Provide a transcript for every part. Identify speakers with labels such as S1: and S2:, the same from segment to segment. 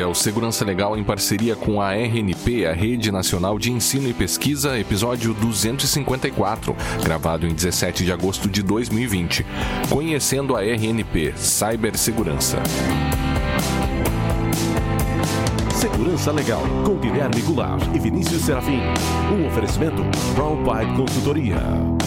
S1: É o Segurança Legal em parceria com a RNP, a Rede Nacional de Ensino e Pesquisa, episódio 254, gravado em 17 de agosto de 2020. Conhecendo a RNP, Cibersegurança.
S2: Segurança Legal, com Guilherme Goulart e Vinícius Serafim. Um oferecimento Brown Pipe Consultoria.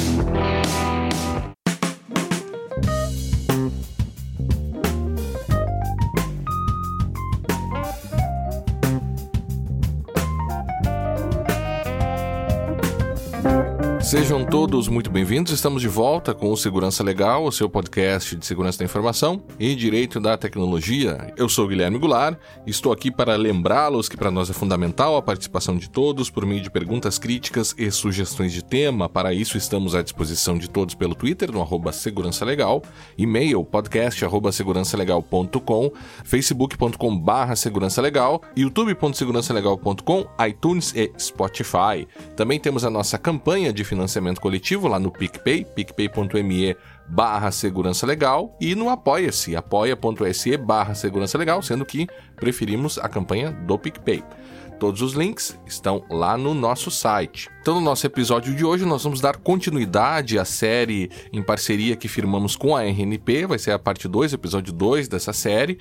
S1: Sejam todos muito bem-vindos. Estamos de volta com o Segurança Legal, o seu podcast de segurança da informação e direito da tecnologia. Eu sou Guilherme Goulart estou aqui para lembrá-los que para nós é fundamental a participação de todos por meio de perguntas críticas e sugestões de tema. Para isso, estamos à disposição de todos pelo Twitter, no arroba Segurança Legal, e-mail podcast segurançalegal.com, facebook.com barra segurança legal, youtube.segurançalegal.com, iTunes e Spotify. Também temos a nossa campanha de financiamento financiamento coletivo lá no PicPay, picpay.me barra segurança legal e no apoia-se, apoia.se barra segurança legal, sendo que preferimos a campanha do PicPay. Todos os links estão lá no nosso site. Então, no nosso episódio de hoje, nós vamos dar continuidade à série em parceria que firmamos com a RNP. Vai ser a parte 2, episódio 2 dessa série,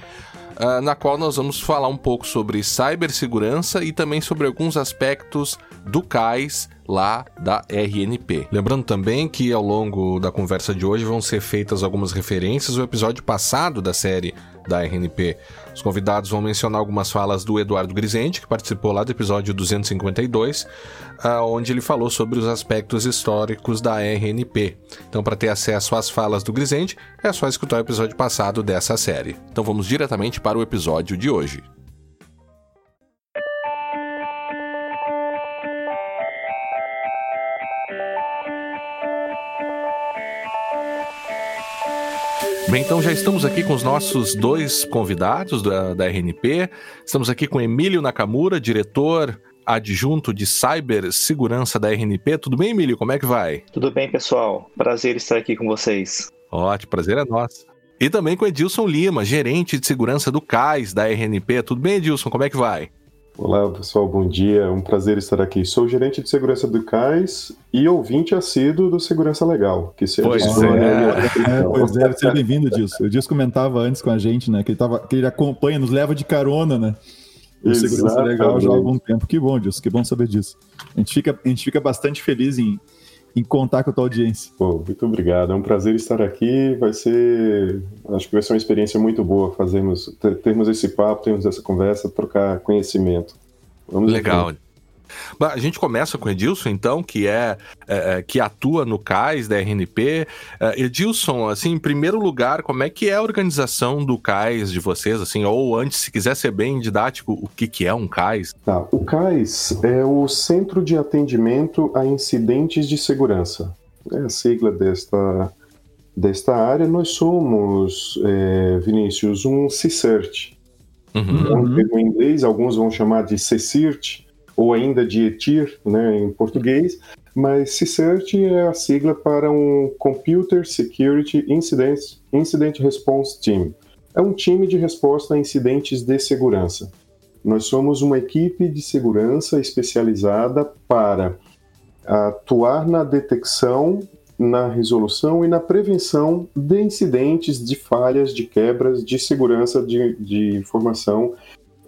S1: uh, na qual nós vamos falar um pouco sobre cibersegurança e também sobre alguns aspectos do CAIS lá da RNP. Lembrando também que ao longo da conversa de hoje vão ser feitas algumas referências ao episódio passado da série da RNP. Os convidados vão mencionar algumas falas do Eduardo Grisente, que participou lá do episódio 252, ah, onde ele falou sobre os aspectos históricos da RNP. Então, para ter acesso às falas do Grisente, é só escutar o episódio passado dessa série. Então, vamos diretamente para o episódio de hoje. Bem, então já estamos aqui com os nossos dois convidados da, da RNP. Estamos aqui com Emílio Nakamura, diretor adjunto de cibersegurança da RNP. Tudo bem, Emílio? Como é que vai?
S3: Tudo bem, pessoal. Prazer estar aqui com vocês.
S1: Ótimo, prazer é nosso. E também com Edilson Lima, gerente de segurança do CAIS da RNP. Tudo bem, Edilson? Como é que vai?
S4: Olá, pessoal, bom dia. É um prazer estar aqui. Sou gerente de segurança do CAIS e ouvinte assíduo do Segurança Legal.
S1: Que se pois, é.
S5: é, pois é, seja bem-vindo, Dilson. O Dilson comentava antes com a gente, né, que ele, tava, que ele acompanha, nos leva de carona, né? O Segurança Legal já há algum tempo. Que bom, Dilson, que bom saber disso. A gente fica, a gente fica bastante feliz em, em contar com a tua audiência.
S4: Pô, muito obrigado. É um prazer estar aqui. Vai ser, acho que vai ser uma experiência muito boa fazermos, termos esse papo, termos essa conversa, trocar conhecimento.
S1: Vamos Legal. A gente começa com Edilson, então, que é, é, é que atua no CAIS da RNP. É, Edilson, assim, em primeiro lugar, como é que é a organização do CAIS de vocês, assim, ou antes, se quiser ser bem didático, o que, que é um CAIS?
S4: Tá, o CAIS é o Centro de Atendimento a Incidentes de Segurança. É a sigla desta, desta área. Nós somos, é, Vinícius, um CSIRT. Uhum. É um termo em inglês, alguns vão chamar de CSIRT, ou ainda de ETIR, né, em português, mas CSIRT é a sigla para um Computer Security Incident, Incident Response Team. É um time de resposta a incidentes de segurança. Nós somos uma equipe de segurança especializada para atuar na detecção, na resolução e na prevenção de incidentes, de falhas, de quebras de segurança de, de informação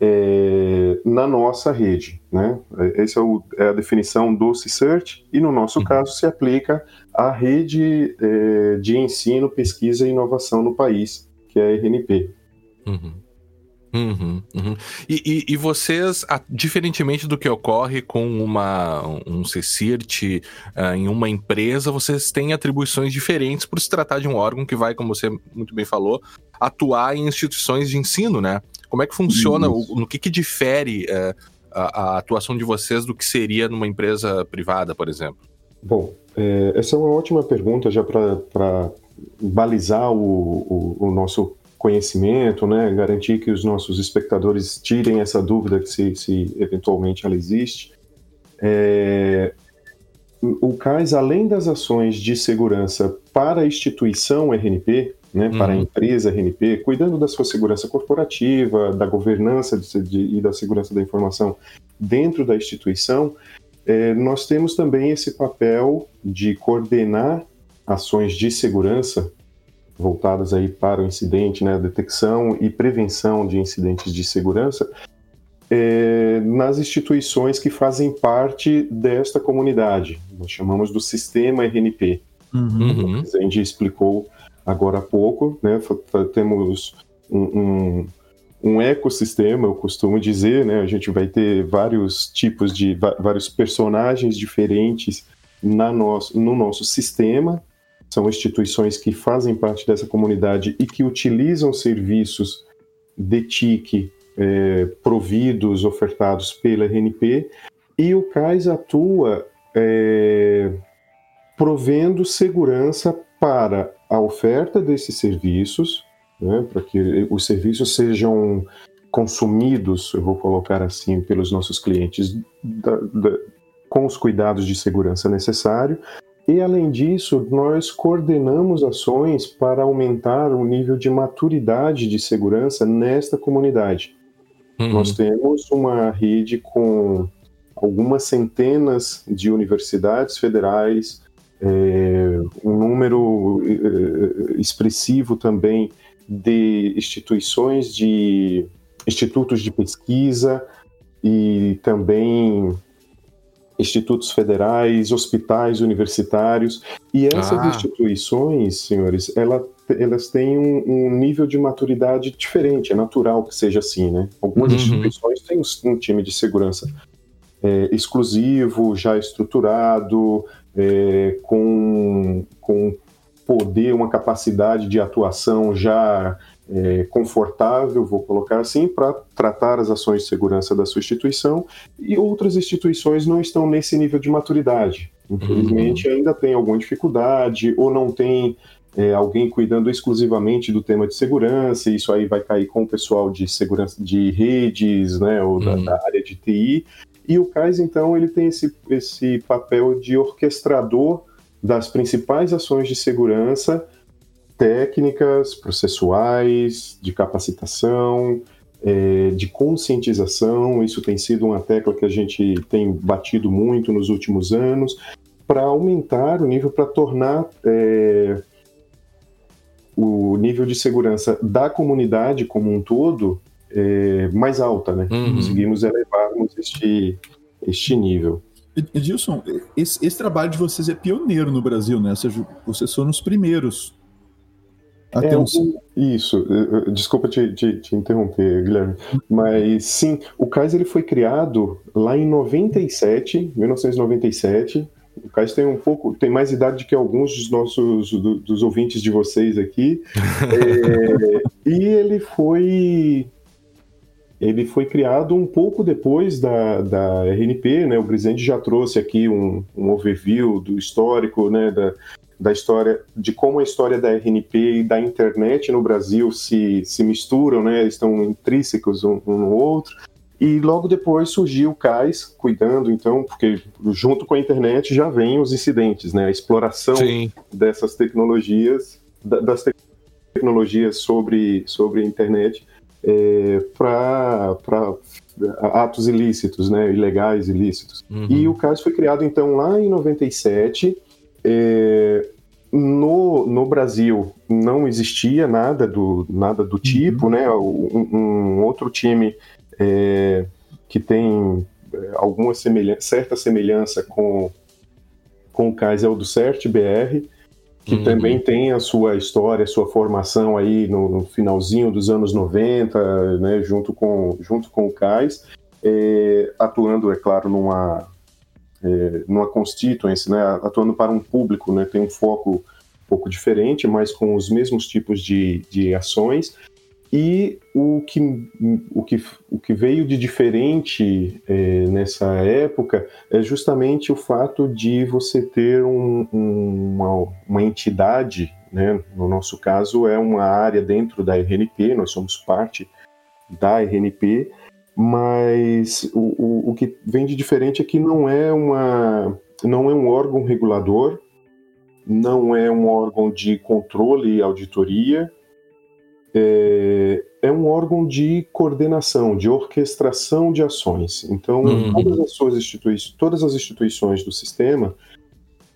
S4: é, na nossa rede. Né? Essa é, o, é, a definição do CSIRT e, no nosso uhum. caso, se aplica à rede é, de ensino, pesquisa e inovação no país, que é a RNP.
S1: Uhum. Uhum, uhum. E, e, e, vocês, diferentemente do que ocorre com uma, um CSIRT uh, em uma empresa, vocês têm atribuições diferentes por se tratar de um órgão que vai, como você muito bem falou, atuar em instituições de ensino, né? Como é que funciona? O, no que, que difere uh, a, a, atuação de vocês do que seria numa empresa privada, por exemplo?
S4: Bom, é, essa é uma ótima pergunta já para balizar o, o, o nosso conhecimento, né, garantir que os nossos espectadores tirem essa dúvida que se, se eventualmente ela existe. É, o CAIS, além das ações de segurança para a instituição RNP, né, uhum. para a empresa RNP, cuidando da sua segurança corporativa, da governança de, de, e da segurança da informação dentro da instituição, é, nós temos também esse papel de coordenar ações de segurança voltadas aí para o incidente, né, detecção e prevenção de incidentes de segurança, é, nas instituições que fazem parte desta comunidade. Nós chamamos do sistema RNP. Uhum. A gente explicou agora há pouco, né? Temos um, um, um, ecossistema, eu costumo dizer, né? A gente vai ter vários tipos de vários personagens diferentes na nosso, no nosso sistema. São instituições que fazem parte dessa comunidade e que utilizam serviços de TIC é, providos, ofertados pela RNP. E o CAIS atua é, provendo segurança para a oferta desses serviços, né, para que os serviços sejam consumidos, eu vou colocar assim, pelos nossos clientes, da, da, com os cuidados de segurança necessários. E, além disso, nós coordenamos ações para aumentar o nível de maturidade de segurança nesta comunidade. Uhum. Nós temos uma rede com algumas centenas de universidades federais, é, um número é, expressivo também de instituições de institutos de pesquisa e também institutos federais, hospitais universitários. E essas ah. instituições, senhores, ela, elas têm um, um, nível de maturidade diferente, é natural que seja assim, né? Algumas uhum. instituições têm um, um time de segurança é, exclusivo, já estruturado, é, com, com poder, uma capacidade de atuação já é, confortável, vou colocar assim, para tratar as ações de segurança da sua instituição, e outras instituições não estão nesse nível de maturidade. Infelizmente, uhum. ainda tem alguma dificuldade, ou não tem é, alguém cuidando exclusivamente do tema de segurança, e isso aí vai cair com o pessoal de segurança de redes, né, ou da, uhum. da área de TI, e o CAIS, então, ele tem esse, esse papel de orquestrador das principais ações de segurança técnicas, processuais, de capacitação, é, de conscientização. Isso tem sido uma tecla que a gente tem batido muito nos últimos anos, para aumentar o nível, para tornar é, o nível de segurança da comunidade como um todo é, mais alta, né? Uhum. Conseguimos elevarmos este, este nível.
S5: Edilson, esse, esse, trabalho de vocês é pioneiro no Brasil, né? Ou seja, vocês foram os primeiros.
S4: Até é, um... Isso, desculpa te, te, te, interromper, Guilherme, mas sim, o CAIS ele foi criado lá em 97, 1997. O CAIS tem um pouco, tem mais idade que alguns dos nossos do, dos ouvintes de vocês aqui. é, e ele foi ele foi criado um pouco depois da, da RNP, né? O Grisende já trouxe aqui um, um overview do histórico, né? Da, da história, de como a história da RNP e da internet no Brasil se, se misturam, né? Estão intrínsecos um, um no outro. E logo depois surgiu o CAIS, cuidando, então, porque junto com a internet já vem os incidentes, né? A exploração Sim. dessas tecnologias, das tecnologias sobre, sobre a internet é, para atos ilícitos, né, ilegais, ilícitos. Uhum. E o caso foi criado, então, lá em 97. É, no, no Brasil não existia nada do, nada do tipo, uhum. né? Um, um, outro time é, que tem é, alguma semelhança, certa semelhança com, com o CAIS é o do CERT-BR, que uhum. também tem a sua história, a sua formação aí no, no, finalzinho dos anos 90, né, junto, com, junto com o CAIS, é, atuando, é claro, numa, é, numa constituency, né, atuando para um público, né, tem um foco um pouco diferente, mas com os mesmos tipos de, de ações, e o que, o que, o que veio de diferente é, nessa época é justamente o fato de você ter um, um, uma, uma, entidade, né? no nosso caso é uma área dentro da RNP, nós somos parte da RNP, mas o, o, o que vem de diferente é que não é, uma, não é um órgão regulador, não é um órgão de controle e auditoria, é, é um órgão de coordenação, de orquestração de ações. Então, uhum. todas as suas instituições, todas as instituições do sistema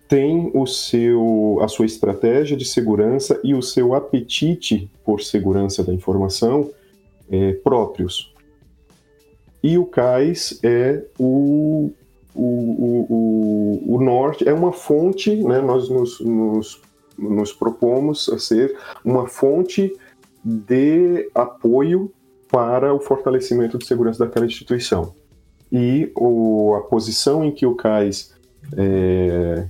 S4: têm o seu, a sua estratégia de segurança e o seu apetite por segurança da informação é, próprios. E o CAIS é o, o, o, o, o norte, é uma fonte, né, nós nos, nos, nos propomos a ser uma fonte de apoio para o fortalecimento de segurança daquela instituição. E o, a posição em que o CAIS é,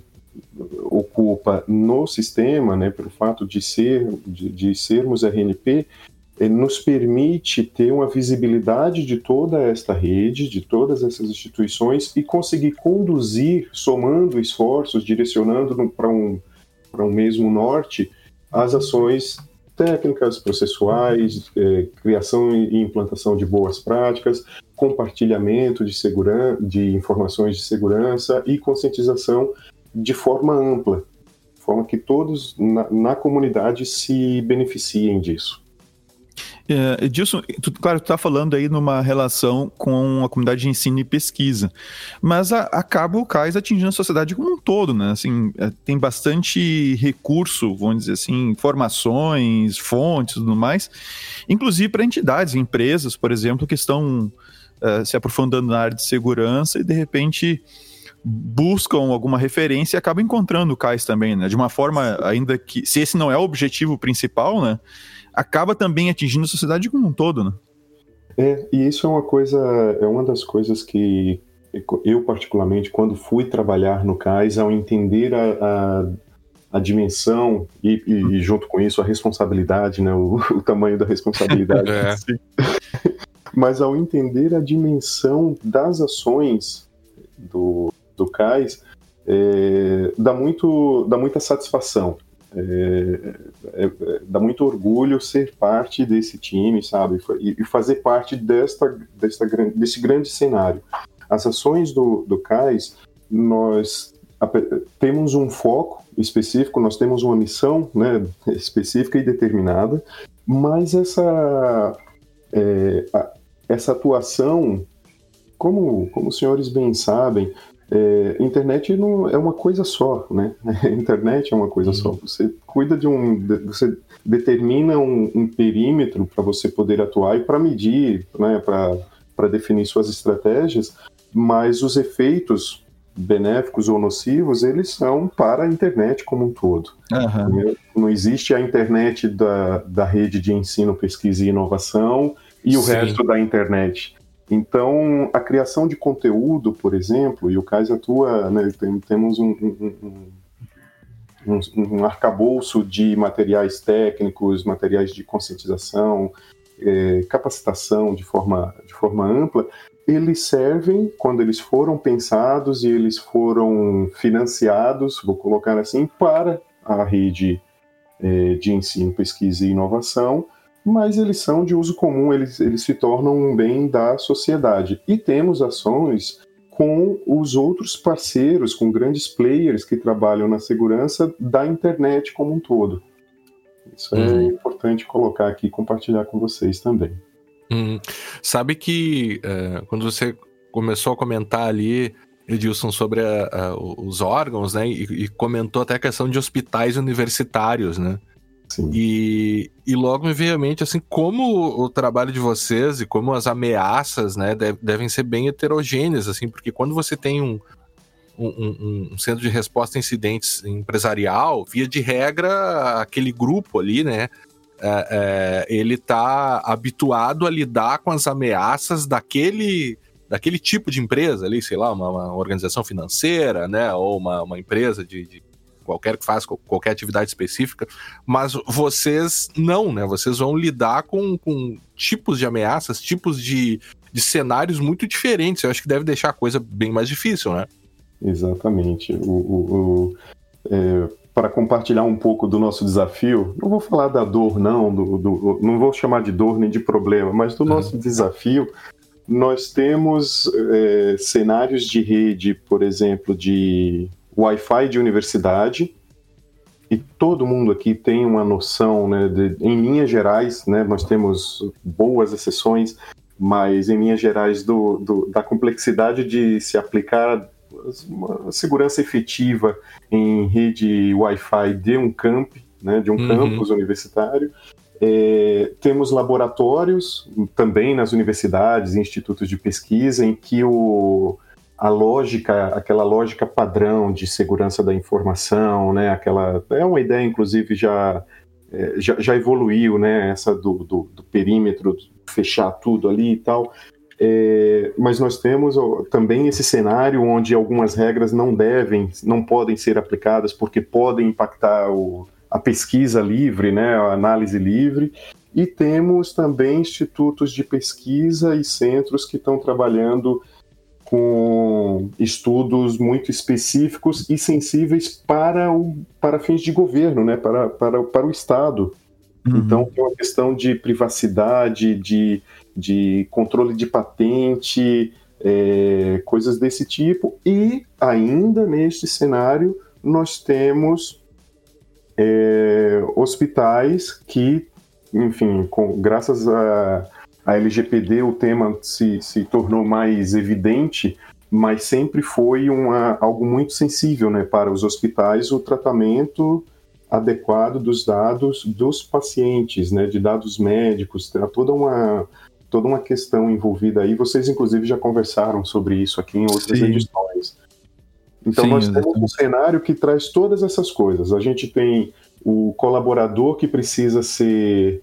S4: ocupa no sistema, né, pelo fato de, ser, de, de sermos RNP, é, nos permite ter uma visibilidade de toda esta rede, de todas essas instituições e conseguir conduzir, somando esforços, direcionando para um, um mesmo norte, as ações técnicas, processuais, é, criação e implantação de boas práticas, compartilhamento de, segurança, de informações de segurança e conscientização de forma ampla, de forma que todos na, na comunidade se beneficiem disso.
S5: É, Edilson, tu, claro, tu está falando aí numa relação com a comunidade de ensino e pesquisa, mas a, acaba o CAIS atingindo a sociedade como um todo, né? Assim, é, tem bastante recurso, vamos dizer assim, informações, fontes e tudo mais, inclusive para entidades, empresas, por exemplo, que estão é, se aprofundando na área de segurança e de repente buscam alguma referência e acabam encontrando o CAIS também, né? De uma forma, ainda que, se esse não é o objetivo principal, né? Acaba também atingindo a sociedade como um todo, né?
S4: É, e isso é uma coisa, é uma das coisas que eu particularmente, quando fui trabalhar no CAIS, ao entender a, a, a dimensão e, e, junto com isso a responsabilidade, né, o, o tamanho da responsabilidade, é. mas ao entender a dimensão das ações do, do CAIS, é, dá, muito, dá muita satisfação. É, é, é, dá muito orgulho ser parte desse time, sabe? E, e fazer parte desta, desta, desse grande cenário. As ações do, do CAIS, nós temos um foco específico, nós temos uma missão né, específica e determinada, mas essa, é, a, essa atuação, como, como os senhores bem sabem, é, internet não é uma coisa só, né? internet é uma coisa só. Você cuida de um, você determina um, um perímetro para você poder atuar e para medir, né? Para definir suas estratégias, mas os efeitos benéficos ou nocivos eles são para a internet como um todo. Uhum. Não existe a internet da, da rede de ensino, pesquisa e inovação e o Sim. resto da internet. Então, a criação de conteúdo, por exemplo, e o CAIS atua, né, tem, temos um, um, um, um, arcabouço de materiais técnicos, materiais de conscientização, é, capacitação de forma, de forma ampla, eles servem, quando eles foram pensados e eles foram financiados, vou colocar assim, para a rede é, de ensino, pesquisa e inovação, mas eles são de uso comum, eles, eles se tornam um bem da sociedade. E temos ações com os outros parceiros, com grandes players que trabalham na segurança da internet como um todo. Isso é uhum. importante colocar aqui e compartilhar com vocês também.
S1: Uhum. Sabe que é, quando você começou a comentar ali, Edilson, sobre a, a, os órgãos, né, e, e, comentou até a questão de hospitais universitários, né? E, e logo me veio à mente, assim, como o trabalho de vocês e como as ameaças, né, devem ser bem heterogêneas, assim, porque quando você tem um, um, um, centro de resposta a incidentes empresarial, via de regra, aquele grupo ali, né, é, é, ele tá habituado a lidar com as ameaças daquele daquele tipo de empresa ali, sei lá, uma, uma organização financeira, né, ou uma, uma empresa de, de qualquer que faça qualquer atividade específica, mas vocês não, né? Vocês vão lidar com, com tipos de ameaças, tipos de, de cenários muito diferentes. Eu acho que deve deixar a coisa bem mais difícil, né?
S4: Exatamente. O, o, o é, para compartilhar um pouco do nosso desafio, não vou falar da dor, não, do, do, não vou chamar de dor nem de problema, mas do nosso uhum. desafio, nós temos é, cenários de rede, por exemplo, de Wi-Fi de universidade, e todo mundo aqui tem uma noção, né, de, em linhas gerais, né, nós temos boas exceções, mas em linhas gerais do, do, da complexidade de se aplicar uma segurança efetiva em rede Wi-Fi de um camp, né, de um uhum. campus universitário. É, temos laboratórios também nas universidades e institutos de pesquisa em que o, a lógica, aquela lógica padrão de segurança da informação, né, aquela é uma ideia inclusive já é, já, já, evoluiu, né, essa do, do, do, perímetro fechar tudo ali e tal. É, mas nós temos também esse cenário onde algumas regras não devem, não podem ser aplicadas porque podem impactar o, a pesquisa livre, né, a análise livre. E temos também institutos de pesquisa e centros que estão trabalhando com estudos muito específicos e sensíveis para, o, para fins de governo, né, para, para, para o Estado. Uhum. Então, é uma questão de privacidade, de, de controle de patente, é, coisas desse tipo. E, ainda neste cenário, nós temos é, hospitais que, enfim, com, graças a a LGPD o tema se, se tornou mais evidente, mas sempre foi uma, algo muito sensível né, para os hospitais o tratamento adequado dos dados dos pacientes, né, de dados médicos, tem toda uma, toda uma questão envolvida aí. Vocês, inclusive, já conversaram sobre isso aqui em outras Sim. edições. Então, Sim, nós temos um cenário que traz todas essas coisas. A gente tem o colaborador que precisa ser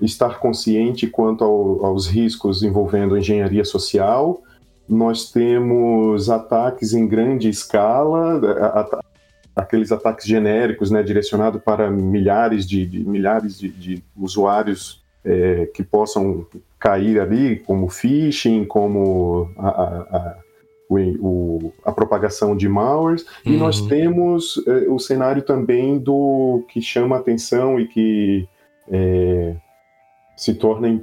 S4: estar consciente quanto ao, aos riscos envolvendo engenharia social. Nós temos ataques em grande escala, at aqueles ataques genéricos, né, direcionados para milhares de, de milhares de, de usuários é, que possam cair ali, como phishing, como a, a, a, o, a propagação de malwares. Uhum. E nós temos é, o cenário também do que chama atenção e que é, se torna,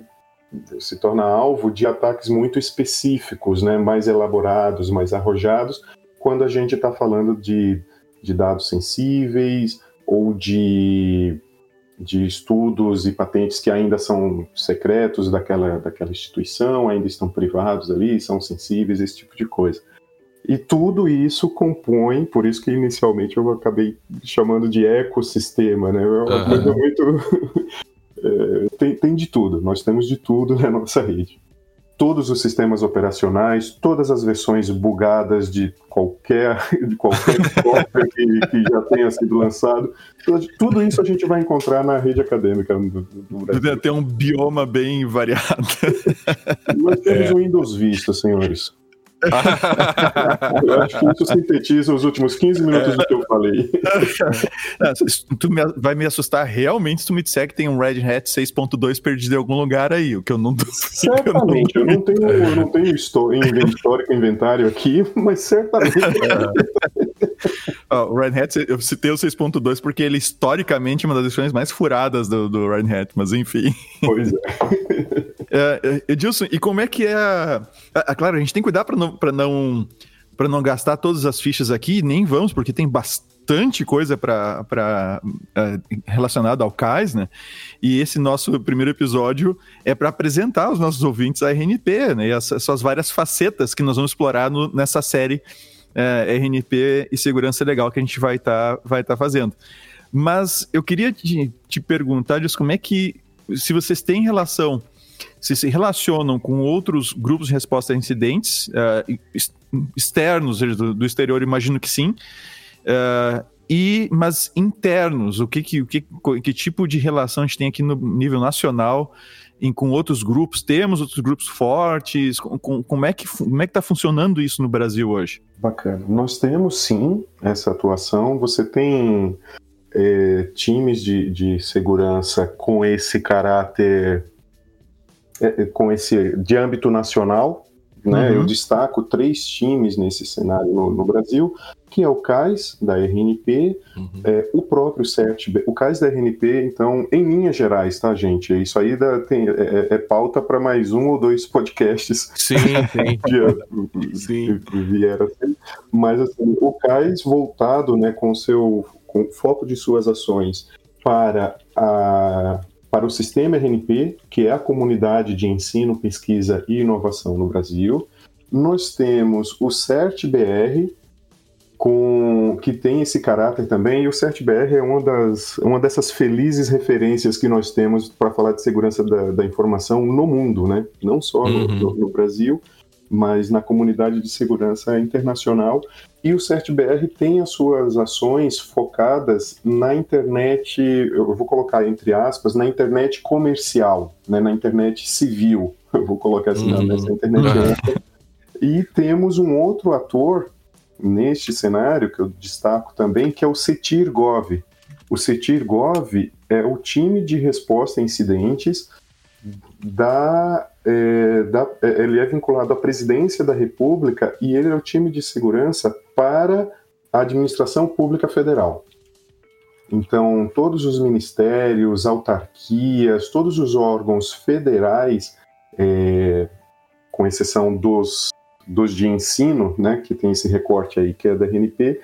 S4: se torna alvo de ataques muito específicos, né, mais elaborados, mais arrojados, quando a gente está falando de, de dados sensíveis ou de, de estudos e patentes que ainda são secretos daquela, daquela instituição, ainda estão privados ali, são sensíveis, esse tipo de coisa. E tudo isso compõe, por isso que inicialmente eu acabei chamando de ecossistema, né? É uma coisa muito é, tem, tem de tudo, nós temos de tudo na nossa rede. Todos os sistemas operacionais, todas as versões bugadas de qualquer, de qualquer software que, que, já tenha sido lançado, tudo, isso a gente vai encontrar na rede acadêmica do, do Brasil.
S5: Tem um bioma bem variado.
S4: Nós temos é. o Windows Vista, senhores. eu acho que isso sintetiza os últimos 15 minutos do que eu falei.
S5: tu me, vai me assustar realmente se tu me disser que tem um Red Hat 6.2 perdido em algum lugar aí, o que eu não
S4: Certamente, eu não, tenho, eu não tenho histórico inventário aqui, mas certamente.
S5: o Red Hat, eu citei o 6.2 porque ele historicamente é uma das versões mais furadas do, do Red Hat, mas enfim.
S4: Pois é.
S5: É, Edilson, e como é que é. A... Ah, claro, a gente tem que cuidar para não, não, não gastar todas as fichas aqui, nem vamos, porque tem bastante coisa para uh, relacionada ao CAIS, né? E esse nosso primeiro episódio é para apresentar aos nossos ouvintes a RNP, né? E as suas várias facetas que nós vamos explorar no, nessa série uh, RNP e segurança legal que a gente vai estar tá, vai tá fazendo. Mas eu queria te, te perguntar, Dias, como é que, se vocês têm relação se se relacionam com outros grupos de resposta a incidentes uh, externos, do, do, exterior, imagino que sim. Uh, e, mas internos, o que, que, que, que tipo de relação a gente tem aqui no nível nacional em, com outros grupos? Temos outros grupos fortes? Com, com, como é que como é que está funcionando isso no Brasil hoje?
S4: Bacana. Nós temos sim essa atuação. Você tem é, times de, de segurança com esse caráter com esse de âmbito nacional. Né? Uhum. Eu destaco três times nesse cenário no, no Brasil, que é o CAIS da RNP, uhum. é, o próprio CERT, o CAIS da RNP, então, em linhas gerais, tá, gente? Isso aí dá, tem, é, é, é pauta para mais um ou dois podcasts.
S1: Sim, sim.
S4: sim. Que vieram assim. Mas, assim, o CAIS voltado, né, com, seu, com foco de suas ações para, a, para o sistema RNP, que é a comunidade de ensino, pesquisa e inovação no Brasil. Nós temos o CERT-BR, com, que tem esse caráter também, e o CERT-BR é uma, das, uma dessas felizes referências que nós temos para falar de segurança da, da, informação no mundo, né? não só no, uhum. no, no Brasil, mas na comunidade de segurança internacional. E o CERT-BR tem as suas ações focadas na internet, eu vou colocar entre aspas, na internet comercial, né, na internet civil, eu vou colocar assim, uhum. nessa internet. Uhum. E temos um outro ator neste cenário que eu destaco também, que é o CETIR-GOV. O CETIR-GOV é o time de resposta a incidentes da, é, da, é, ele é vinculado à presidência da República e ele é o time de segurança para a administração pública federal. Então, todos os ministérios, autarquias, todos os órgãos federais, é, com exceção dos dos de ensino, né, que tem esse recorte aí que é da RNP,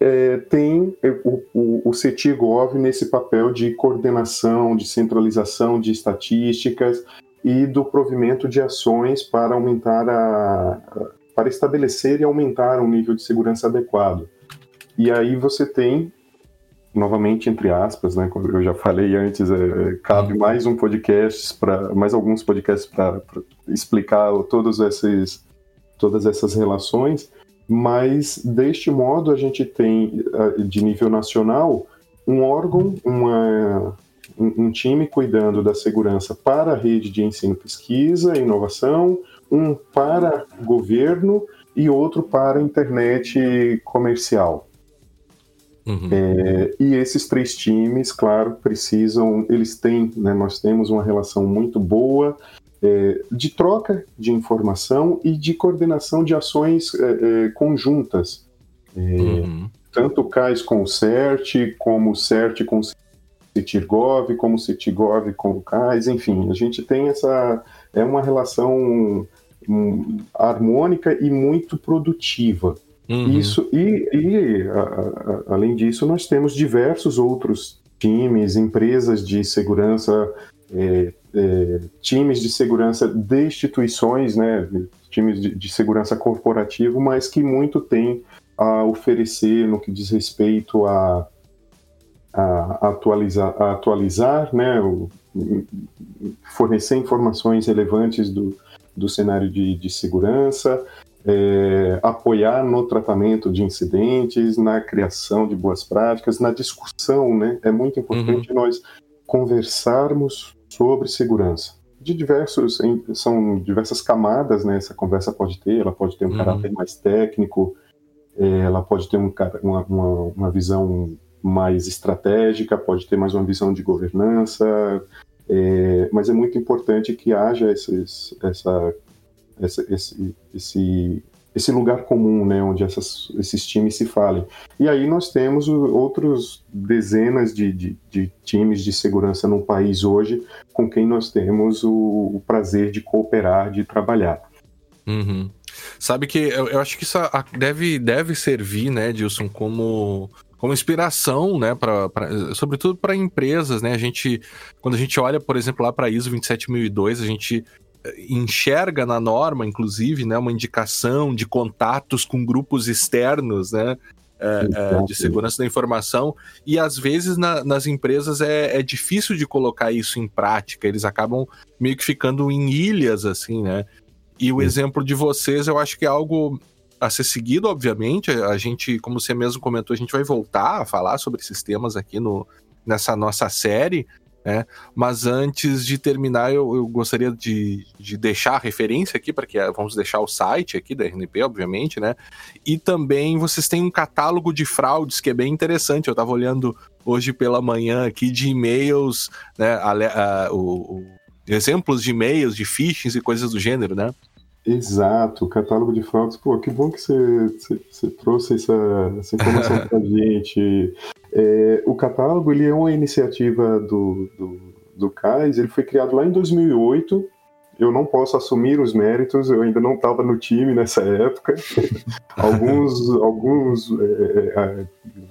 S4: é, tem o, o, o CETIGOV nesse papel de coordenação, de centralização de estatísticas e do provimento de ações para aumentar a, para estabelecer e aumentar um nível de segurança adequado. E aí você tem, novamente entre aspas, né, como eu já falei antes, é, cabe uhum. mais um podcast para mais alguns podcasts para explicar todos esses todas essas relações, mas deste modo a gente tem, de nível nacional, um órgão, uma, um time cuidando da segurança para a rede de ensino, pesquisa e inovação, um para governo e outro para a internet comercial. Uhum. É, e esses três times, claro, precisam, eles têm, né, nós temos uma relação muito boa, é, de troca de informação e de coordenação de ações é, é conjuntas. É, uhum. Tanto o CAIS com o CERT, como o CERT com o CETIRGOV, como o CETIGOV com o CAIS, enfim, a gente tem essa. É uma relação um, harmônica e muito produtiva. Uhum. Isso, e, e a, a, além disso, nós temos diversos outros times, empresas de segurança é, é, times de segurança de instituições, né, times de, de, segurança corporativo, mas que muito tem a oferecer no que diz respeito a, a atualizar, a atualizar né, o, fornecer informações relevantes do, do cenário de, de segurança, é, apoiar no tratamento de incidentes, na criação de boas práticas, na discussão, né? É muito importante uhum. nós conversarmos sobre segurança. De diversos, são diversas camadas, né? Essa conversa pode ter, ela pode ter um uhum. caráter mais técnico, é, ela pode ter um, uma, uma, uma, visão mais estratégica, pode ter mais uma visão de governança, é, mas é muito importante que haja esses, essa, essa, esse, esse esse lugar comum, né, onde essas, esses times se falem. E aí nós temos outros dezenas de, de, de, times de segurança no país hoje com quem nós temos o, o prazer de cooperar, de trabalhar.
S1: Uhum. Sabe que eu, eu, acho que isso deve, deve servir, né, Dilson, como como inspiração, né, pra, pra sobretudo para empresas, né? A gente, quando a gente olha, por exemplo, lá para ISO 27002, a gente enxerga na norma, inclusive, né, uma indicação de contatos com grupos externos, né, é, é, de segurança da informação, e às vezes na, nas empresas é, é, difícil de colocar isso em prática, eles acabam meio que ficando em ilhas, assim, né? E o exemplo de vocês eu acho que é algo a ser seguido, obviamente. A gente, como você mesmo comentou, a gente vai voltar a falar sobre esses temas aqui no, nessa nossa série. Né? Mas antes de terminar, eu, eu gostaria de, de, deixar a referência aqui, para que vamos deixar o site aqui da RNP, obviamente, né? E também vocês têm um catálogo de fraudes que é bem interessante. Eu estava olhando hoje pela manhã aqui de e-mails, né? A, a, o, o, exemplos de e-mails, de phishing e coisas do gênero, né?
S4: Exato, o catálogo de fraudes. Pô, que bom que você, trouxe essa, essa informação para a gente. É, o catálogo ele é uma iniciativa do, do, do CAIS, ele foi criado lá em 2008. Eu não posso assumir os méritos, eu ainda não estava no time nessa época. alguns alguns é, é,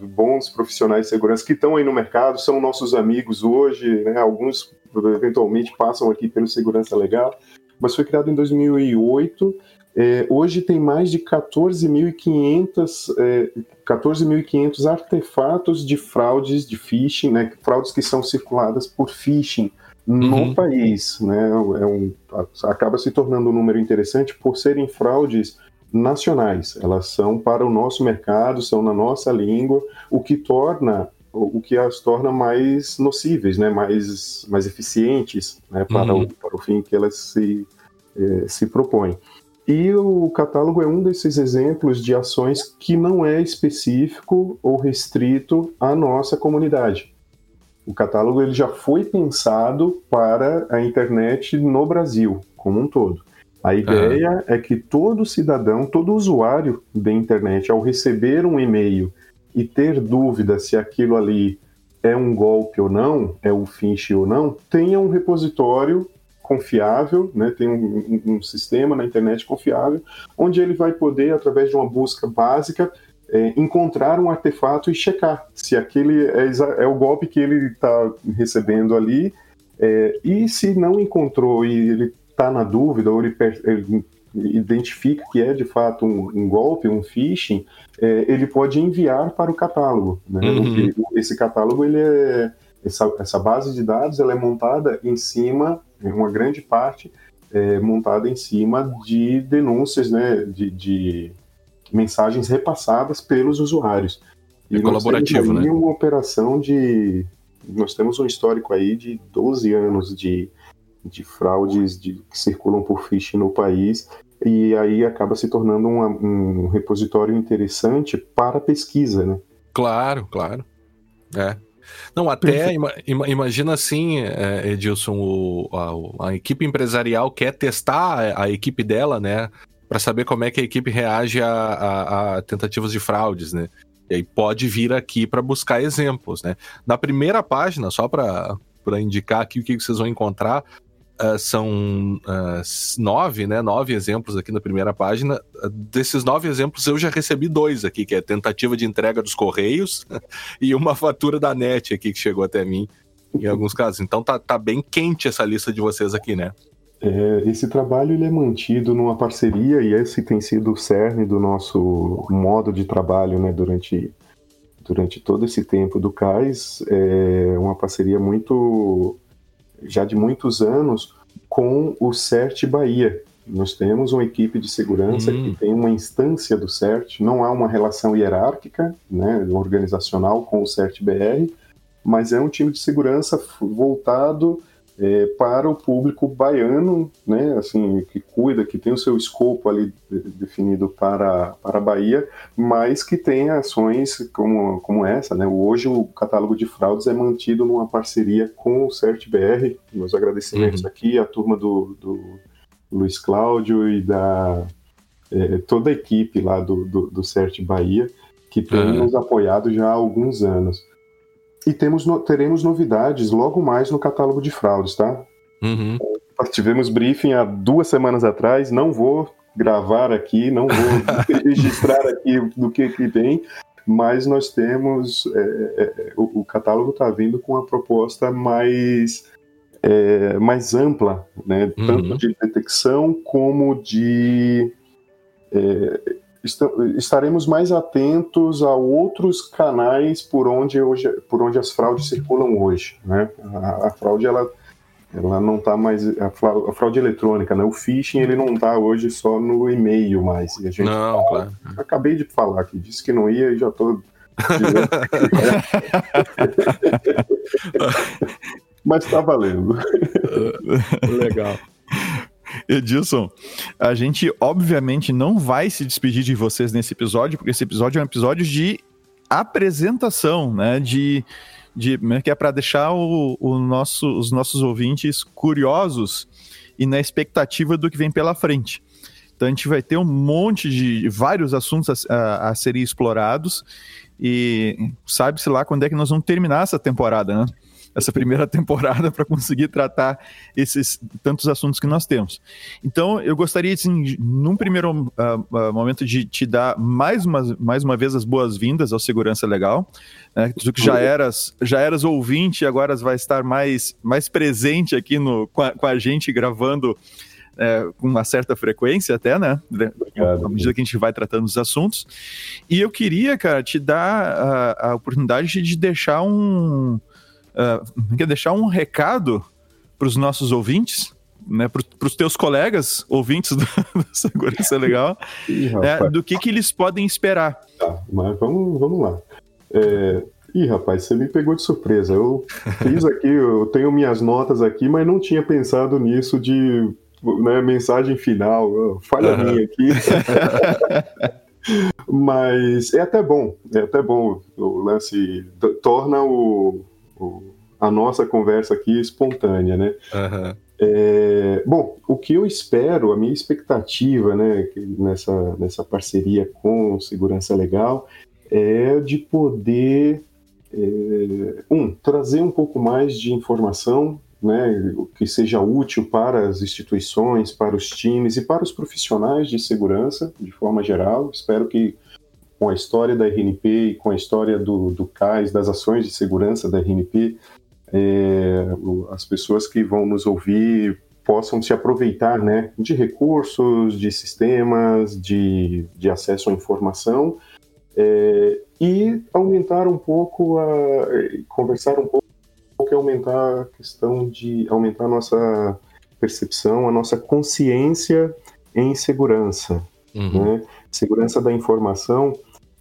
S4: bons profissionais de segurança que estão aí no mercado, são nossos amigos hoje, né? alguns eventualmente passam aqui pelo Segurança Legal, mas foi criado em 2008. É, hoje tem mais de 14.500 é, 14 artefatos de fraudes de phishing, né? fraudes que são circuladas por phishing no uhum. país. Né? É um, acaba se tornando um número interessante por serem fraudes nacionais. Elas são para o nosso mercado, são na nossa língua, o que torna o que as torna mais nocíveis, né, mais, mais eficientes né, para, uhum. o, para o fim que elas se, eh, se propõem. E o catálogo é um desses exemplos de ações que não é específico ou restrito à nossa comunidade. O catálogo ele já foi pensado para a internet no Brasil como um todo. A ideia é que todo cidadão, todo usuário da internet, ao receber um e-mail e ter dúvida se aquilo ali é um golpe ou não, é um phishing ou não, tenha um repositório confiável, né, tem um, um, um, sistema na internet confiável, onde ele vai poder, através de uma busca básica, é, encontrar um artefato e checar se aquele é, é o golpe que ele está recebendo ali, é, e se não encontrou e ele está na dúvida ou ele, ele, identifica que é de fato um, um golpe, um phishing, é, ele pode enviar para o catálogo. Né? Uhum. Esse catálogo, ele é, essa, essa base de dados, ela é montada em cima, uma grande parte é montada em cima de denúncias, né, de, de mensagens repassadas pelos usuários.
S1: E é colaborativo, né?
S4: uma operação de. Nós temos um histórico aí de 12 anos de de fraudes de, que circulam por phishing no país e aí acaba se tornando uma, um repositório interessante para pesquisa, né?
S1: Claro, claro. É. Não, até ima, imagina assim, é, Edilson, o, a, a, equipe empresarial quer testar a, a equipe dela, né? Para saber como é que a equipe reage a, a, a tentativas de fraudes, né? E aí pode vir aqui para buscar exemplos, né? Na primeira página, só para indicar aqui o que vocês vão encontrar, Uh, são uh, nove, né? Nove exemplos aqui na primeira página. Uh, desses nove exemplos, eu já recebi dois aqui, que é tentativa de entrega dos Correios e uma fatura da NET aqui que chegou até mim, em alguns casos. Então tá, tá bem quente essa lista de vocês aqui, né?
S4: É, esse trabalho ele é mantido numa parceria e esse tem sido o cerne do nosso modo de trabalho, né? Durante, durante todo esse tempo do CAIS, é uma parceria muito já de muitos anos com o CERT Bahia. Nós temos uma equipe de segurança uhum. que tem uma instância do CERT, não há uma relação hierárquica, né, organizacional com o CERT BR, mas é um time de segurança voltado é, para o público baiano, né, assim, que cuida, que tem o seu escopo ali definido para, para a Bahia, mas que tem ações como, como essa, né, hoje o catálogo de fraudes é mantido numa parceria com o CertBR, meus agradecimentos uhum. aqui, a turma do, do Luiz Cláudio e da é, toda a equipe lá do, do, do CERT Bahia, que tem uhum. nos apoiado já há alguns anos. E temos, teremos novidades logo mais no catálogo de fraudes, tá? Uhum. Nós tivemos briefing há duas semanas atrás, não vou gravar aqui, não vou registrar aqui do que, que tem, mas nós temos. É, é, é o, o, catálogo está vindo com uma proposta mais, é, mais ampla, né? Uhum. Tanto de detecção como de. É, estaremos mais atentos a outros canais por onde, hoje, por onde as fraudes circulam hoje. Né? A, a fraude ela, ela não está mais a fraude, a fraude, eletrônica, né? O phishing ele não está hoje só no e-mail mais. E a gente
S1: não,
S4: fala, claro. Acabei de falar aqui, disse que não ia e já estou. Mas está valendo.
S5: Legal. Edilson, a gente obviamente não vai se despedir de vocês nesse episódio, porque esse episódio é um episódio de apresentação, né? De, de né, que é para deixar o, o nosso, os nossos ouvintes curiosos e na expectativa do que vem pela frente. Então a gente vai ter um monte de vários assuntos a, a, a serem explorados e sabe-se lá quando é que nós vamos terminar essa temporada, né? Essa primeira temporada para conseguir tratar esses tantos assuntos que nós temos. Então, eu gostaria, assim, num primeiro uh, uh, momento, de te dar mais uma, mais uma vez as boas-vindas ao Segurança Legal. Né? Tu que já eras, já eras ouvinte, agora vai estar mais, mais presente aqui no, com, a, com a gente gravando é, com uma certa frequência até, né? Obrigado, à medida que a gente vai tratando os assuntos. E eu queria, cara, te dar a, a oportunidade de deixar um. Uh, deixar um recado para os nossos ouvintes, né, para os teus colegas ouvintes do, do Segurança Legal, Ih, é, do que, que eles podem esperar.
S4: Tá, mas vamos, vamos lá. É, Ih, rapaz, você me pegou de surpresa. Eu fiz aqui, eu tenho minhas notas aqui, mas não tinha pensado nisso de né, mensagem final, falha uhum. minha aqui. Mas é até bom, é até bom o lance torna o, o a nossa conversa aqui espontânea, né? Uhum. É, bom, o que eu espero, a minha expectativa, né, nessa nessa parceria com Segurança Legal, é de poder é, um trazer um pouco mais de informação né, que seja útil para as instituições, para os times e para os profissionais de segurança, de forma geral. Espero que com a história da RNP e com a história do, do CAIS, das ações de segurança da RNP, é, as pessoas que vão nos ouvir possam se aproveitar né, de recursos, de sistemas, de, de acesso à informação é, e aumentar um pouco, a, conversar um pouco que aumentar a questão de aumentar a nossa percepção, a nossa consciência em segurança. Uhum. Né? Segurança da informação.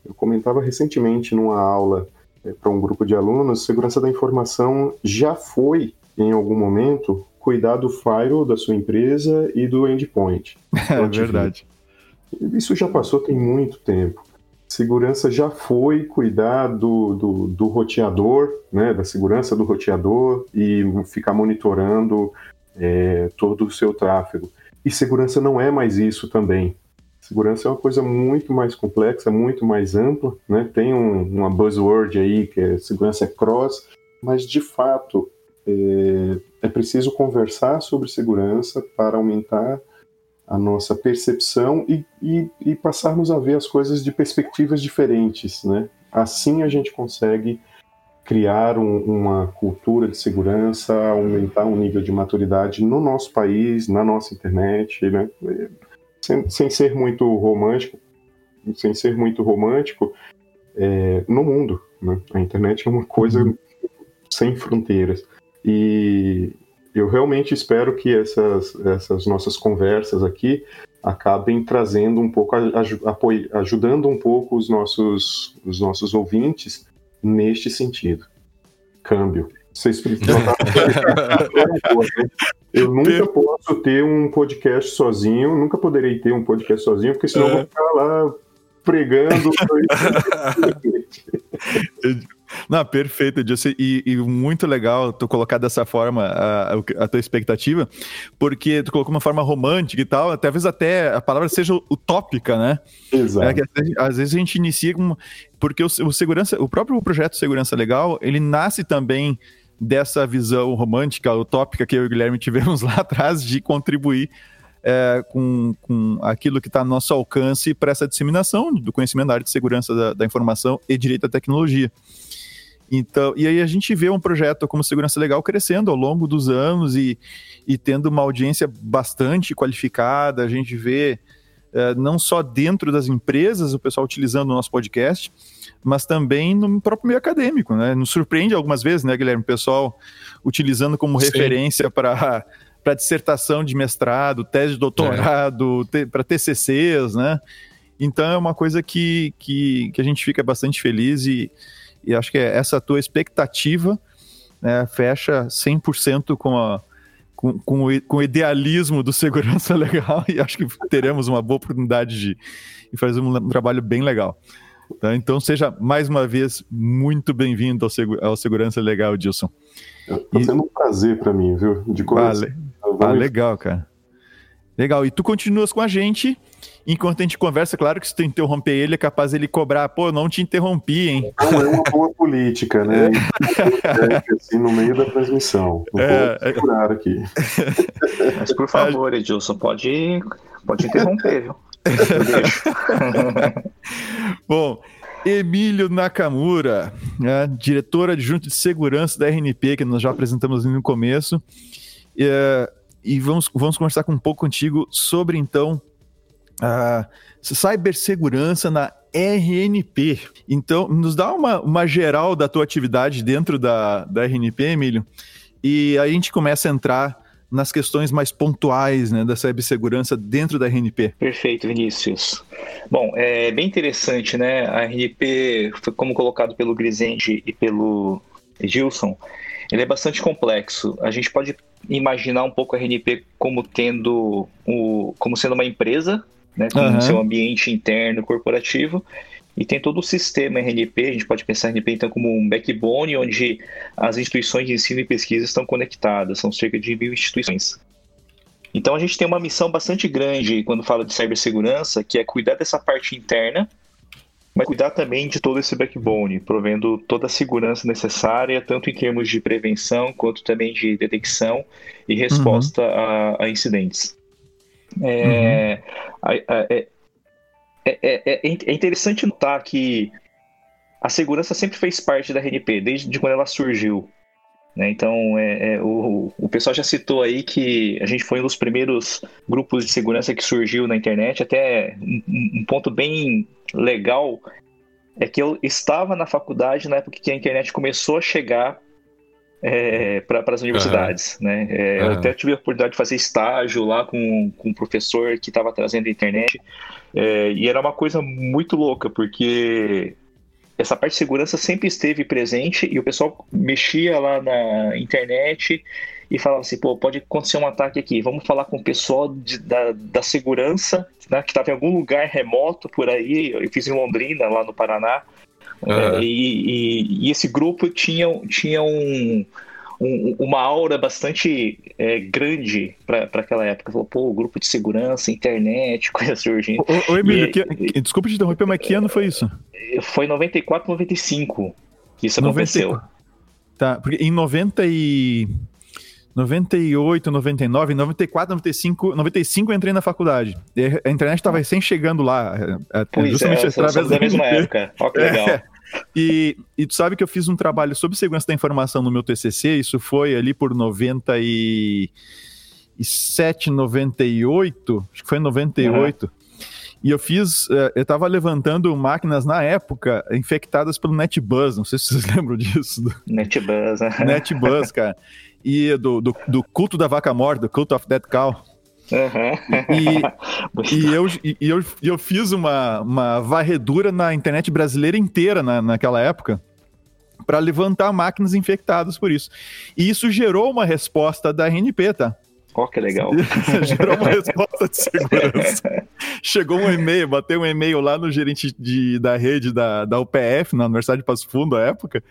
S4: Eu comentava recentemente numa aula é, para um grupo de alunos, segurança da informação já foi, em algum momento, cuidar do firewall da sua empresa e do endpoint.
S5: É verdade.
S4: Isso já passou tem muito tempo. Segurança já foi cuidar do, do, do, roteador, né, da segurança do roteador e ficar monitorando é, todo o seu tráfego. E segurança não é mais isso também. Segurança é uma coisa muito mais complexa, muito mais ampla, né? Tem um, uma buzzword aí que é segurança cross, mas de fato é, é preciso conversar sobre segurança para aumentar a nossa percepção e, e, e, passarmos a ver as coisas de perspectivas diferentes, né? Assim a gente consegue criar um, uma cultura de segurança, aumentar um nível de maturidade no nosso país, na nossa internet, né? Sem, sem ser muito romântico, sem ser muito romântico, é, no mundo, né? A internet é uma coisa uhum. sem fronteiras. E, eu realmente espero que essas, essas nossas conversas aqui acabem trazendo um pouco, ajudando um pouco os nossos, os nossos ouvintes neste sentido. Câmbio. Vocês Eu nunca posso ter um podcast sozinho, nunca poderei ter um podcast sozinho, porque senão é. eu vou ficar lá pregando.
S5: Não, perfeito, Edilson. E, e, muito legal tu colocar dessa forma a, a, tua expectativa, porque tu colocou uma forma romântica e tal, talvez até a palavra seja utópica, né?
S4: Exato. É que,
S5: às vezes a gente inicia com. Porque o, o, segurança, o próprio projeto Segurança Legal, ele nasce também dessa visão romântica, utópica que eu e o Guilherme tivemos lá atrás de contribuir é, com, com aquilo que está no nosso alcance para essa disseminação do conhecimento da área de segurança da, da, informação e direito à tecnologia. Então, e aí a gente vê um projeto como Segurança Legal crescendo ao longo dos anos e, e tendo uma audiência bastante qualificada. A gente vê é, não só dentro das empresas o pessoal utilizando o nosso podcast, mas também no próprio meio acadêmico, né? Nos surpreende algumas vezes, né, Guilherme? O pessoal utilizando como Sim. referência para para dissertação de mestrado, tese de doutorado, é. para TCCs, né? Então é uma coisa que, que, que, a gente fica bastante feliz e, e acho que é essa tua expectativa né, fecha 100% com, a, com, com, o, com o idealismo do segurança legal e acho que teremos uma boa oportunidade de, de fazer um, um trabalho bem legal. Tá? Então seja mais uma vez muito bem-vindo ao, ao Segurança Legal, Dilson.
S4: Está sendo um prazer para mim, viu? De coração.
S5: Vale. Ah, legal, cara. Legal. E tu continuas com a gente enquanto a gente conversa. Claro que se tu interromper ele, é capaz ele cobrar. Pô, não te interrompi, hein?
S4: Não é uma boa política, né? É. assim, no meio da transmissão. Vou é, segurar aqui.
S3: Mas por favor, Edilson, pode, pode interromper, viu?
S5: Bom, Emílio Nakamura, né, diretora adjunto de segurança da RNP, que nós já apresentamos no começo. É, e vamos, vamos conversar com um pouco contigo sobre, então, a cibersegurança na RNP. Então, nos dá uma, uma geral da tua atividade dentro da, da RNP, Emílio, e aí a gente começa a entrar nas questões mais pontuais né, da cibersegurança dentro da RNP.
S3: Perfeito, Vinícius. Bom, é bem interessante, né? A RNP, como colocado pelo Grisende e pelo Gilson, ele é bastante complexo. A gente pode imaginar um pouco a RNP como tendo o, como sendo uma empresa, né, com uhum. seu ambiente interno corporativo, e tem todo o sistema RNP, a gente pode pensar RNP então como um backbone onde as instituições de ensino e pesquisa estão conectadas, são cerca de mil instituições. Então a gente tem uma missão bastante grande quando fala de cibersegurança, que é cuidar dessa parte interna, mas cuidar também de todo esse backbone, provendo toda a segurança necessária, tanto em termos de prevenção, quanto também de detecção e resposta uhum. a, a, incidentes. É, uhum. É, é, é, interessante notar que a segurança sempre fez parte da RNP, desde quando ela surgiu. Né? Então, é, é, o, o pessoal já citou aí que a gente foi um dos primeiros grupos de segurança que surgiu na internet. Até um, um ponto bem legal é que eu estava na faculdade na época que a internet começou a chegar é, para as universidades. Uhum. Né? É, uhum. Eu até tive a oportunidade de fazer estágio lá com, com um professor que estava trazendo a internet. É, e era uma coisa muito louca, porque essa parte de segurança sempre esteve presente e o pessoal mexia lá na internet e falava assim, pô, pode acontecer um ataque aqui, vamos falar com o pessoal de, da, da segurança, né, que estava em algum lugar remoto por aí, eu fiz em Londrina, lá no Paraná, uhum. e, e, e, esse grupo tinha, tinha um, um, uma aura bastante é, grande para aquela época. Falou, pô, grupo de segurança, internet, coisa surgindo.
S5: Ô, ô Emílio, e, que, desculpa te interromper, mas que ano foi isso?
S3: Foi 94, 95 que isso 90... aconteceu.
S5: Tá, porque em 90 e... 98, 99, 94, 95, 95 eu entrei na faculdade. A internet estava recém chegando lá.
S3: É, é, pois justamente é, através da mesma época. Olha que legal. É.
S5: E, e tu sabe que eu fiz um trabalho sobre segurança da informação no meu TCC, isso foi ali por 97, 98, acho que foi 98. Uhum. E eu fiz, eu estava levantando máquinas na época infectadas pelo NetBuzz, não sei se vocês lembram disso.
S3: NetBuzz,
S5: NetBuzz, cara. E do, do, do culto da vaca morta, do Cult of Dead Cow. Uhum. E, e, eu, e eu, eu fiz uma, uma varredura na internet brasileira inteira na, naquela época para levantar máquinas infectadas por isso. E isso gerou uma resposta da RNP, tá?
S3: Ó, oh, que legal.
S5: gerou uma resposta de segurança. Chegou um e-mail, bateu um e-mail lá no gerente de, da rede da, da UPF, na Universidade de Passo Fundo, à época,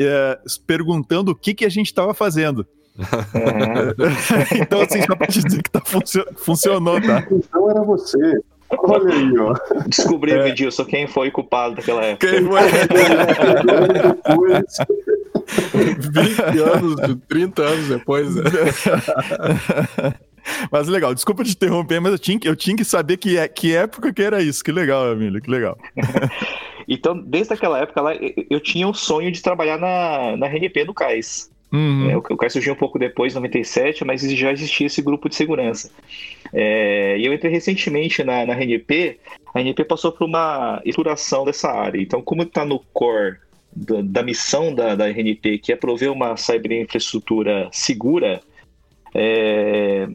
S5: é, perguntando o que, que a gente estava fazendo. então, assim, só pra te dizer que tá funcio funcionou, tá?
S4: Então era você. Olha aí, ó.
S3: Descobri, é. Edilson, quem foi culpado daquela época. Quem foi?
S1: depois. 20 anos, 30 anos depois. Né?
S5: Mas legal, desculpa te interromper, mas eu tinha, eu tinha que saber que, é, que época que era isso. Que legal, Emílio, que legal.
S3: então, desde aquela época lá, eu tinha o sonho de trabalhar na, na RNP do CAIS. Uhum. É, o CAIS surgiu um pouco depois, em 97, mas já existia esse grupo de segurança. É, e eu entrei recentemente na, na RNP, a RNP passou por uma estruturação dessa área. Então, como está no core da, da, missão da, da RNP, que é prover uma cyberinfraestrutura segura, é,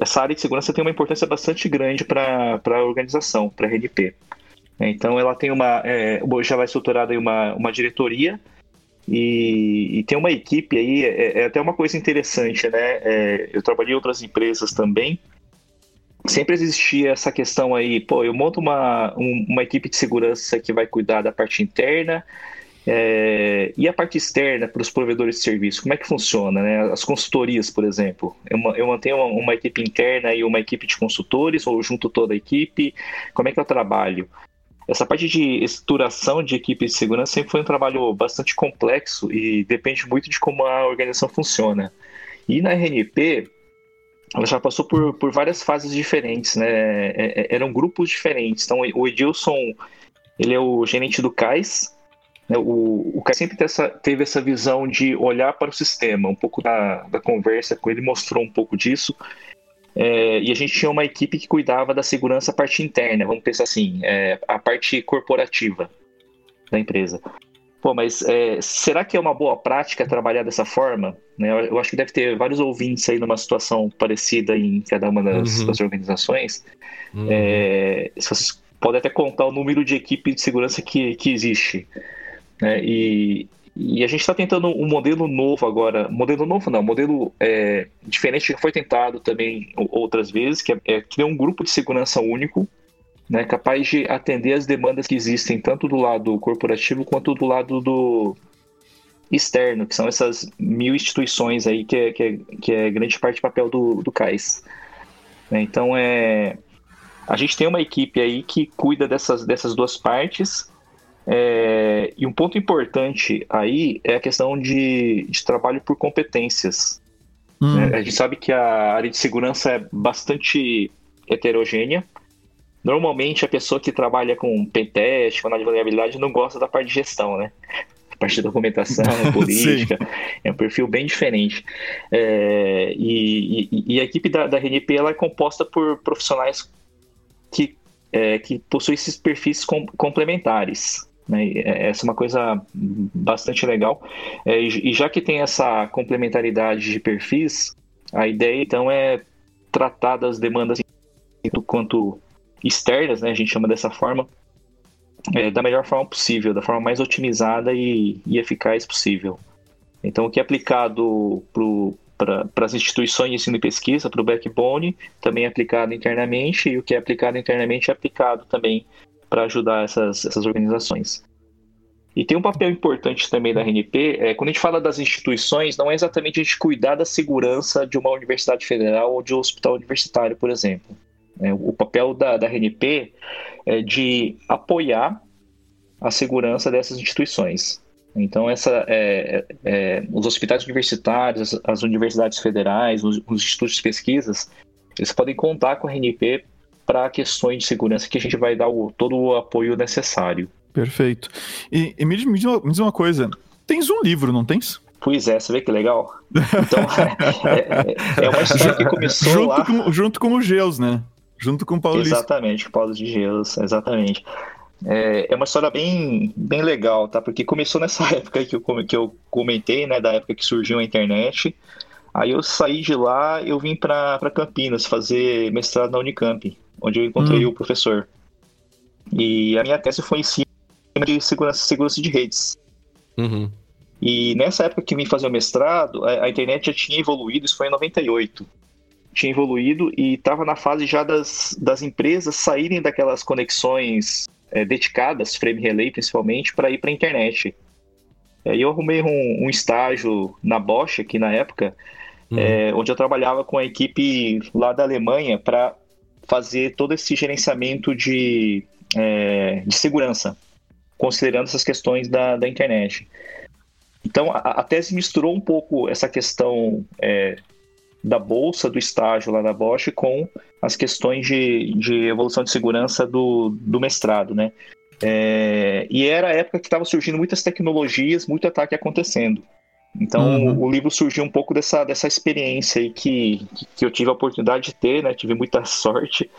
S3: essa área de segurança tem uma importância bastante grande para a organização, para a RNP. Então, ela tem uma. É, já vai estruturada em uma, uma diretoria e, e, tem uma equipe aí, é, é, até uma coisa interessante, né? É, eu trabalhei em outras empresas também. Sempre existia essa questão aí, pô, eu monto uma, um, uma equipe de segurança que vai cuidar da parte interna É, e a parte externa para os provedores de serviço, como é que funciona? Né? As consultorias, por exemplo. Eu, eu mantenho uma, uma, equipe interna e uma equipe de consultores, ou junto toda a equipe? Como é que eu trabalho? Essa parte de estruturação de equipe de segurança sempre foi um trabalho bastante complexo e depende muito de como a organização funciona. E na RNP, ela já passou por, por várias fases diferentes, né? É, é, eram grupos diferentes. Então, o Edilson, ele é o gerente do CAIS, né, o, o Caio sempre essa, teve essa visão de olhar para o sistema. Um pouco da, da conversa com ele mostrou um pouco disso. É, e a gente tinha uma equipe que cuidava da segurança a parte interna, vamos pensar assim, é, a parte corporativa da empresa. Pô, mas é, será que é uma boa prática trabalhar dessa forma? Né, eu, eu, acho que deve ter vários ouvintes aí numa situação parecida em cada uma das, uhum. das organizações. Uhum. É, se vocês podem até contar o número de equipe de segurança que, que existe. Né? E, e a gente está tentando um modelo novo agora, modelo novo não, modelo é, diferente que foi tentado também outras vezes, que é, é criar um grupo de segurança único, né, capaz de atender as demandas que existem tanto do lado corporativo quanto do lado do externo, que são essas mil instituições aí que é, que é, que é grande parte do papel do, do CAIS. Né, então é a gente tem uma equipe aí que cuida dessas, dessas duas partes é, e um ponto importante aí é a questão de, de trabalho por competências. Hum. Né? A gente sabe que a área de segurança é bastante heterogênea. Normalmente a pessoa que trabalha com pentest, com análise de vulnerabilidade, não gosta da parte de gestão, né? A parte de documentação, política, é um perfil bem diferente. É, e, e, e, a equipe da, da RNP ela é composta por profissionais que, é, que possuem esses perfis com, complementares. Né? É, essa é uma coisa bastante legal. É, e já que tem essa complementaridade de perfis, a ideia então é tratar das demandas quanto externas, né? a gente chama dessa forma, é, da melhor forma possível, da forma mais otimizada e, e eficaz possível. Então, o que é aplicado para as instituições de ensino e pesquisa, para o backbone, também é aplicado internamente, e o que é aplicado internamente é aplicado também para ajudar essas, essas organizações. E tem um papel importante também da RNP, é, quando a gente fala das instituições, não é exatamente a gente cuidar da segurança de uma universidade federal ou de um hospital universitário, por exemplo. É, o papel da, da RNP é de apoiar a segurança dessas instituições. Então, essa, é, é, é os hospitais universitários, as, as universidades federais, os, os, institutos de pesquisas, eles podem contar com a RNP para questões de segurança que a gente vai dar o, todo o apoio necessário.
S5: Perfeito. E, e me, me, diz uma, me, diz uma, coisa: tens um livro, não tens?
S3: Pois é, você vê que legal. Então, é, é, uma história que começou
S5: junto
S3: lá.
S5: Com, junto com o Geus, né? Junto com o Paulo
S3: Exatamente, o Paulo de Geus, exatamente. É, é, uma história bem, bem legal, tá? Porque começou nessa época que eu, que eu comentei, né? Da época que surgiu a internet. Aí eu saí de lá, eu vim para Campinas fazer mestrado na Unicamp onde eu encontrei hum. o professor. E a minha tese foi em cima de segurança, segurança de redes.
S1: Uhum.
S3: E nessa época que vim fazer o mestrado, a, a, internet já tinha evoluído, isso foi em 98. Tinha evoluído e estava na fase já das, das empresas saírem daquelas conexões é, dedicadas, frame relay principalmente, para ir para a internet. Aí eu arrumei um, um, estágio na Bosch aqui na época, uhum. é, onde eu trabalhava com a equipe lá da Alemanha para fazer todo esse gerenciamento de, é, de segurança, considerando essas questões da, da internet. Então, a, a tese misturou um pouco essa questão é, da bolsa, do estágio lá na Bosch, com as questões de, de evolução de segurança do, do mestrado, né? É, e era a época que estava surgindo muitas tecnologias, muito ataque acontecendo. Então uhum. o, livro surgiu um pouco dessa, dessa experiência aí que, que eu tive a oportunidade de ter, né? Tive muita sorte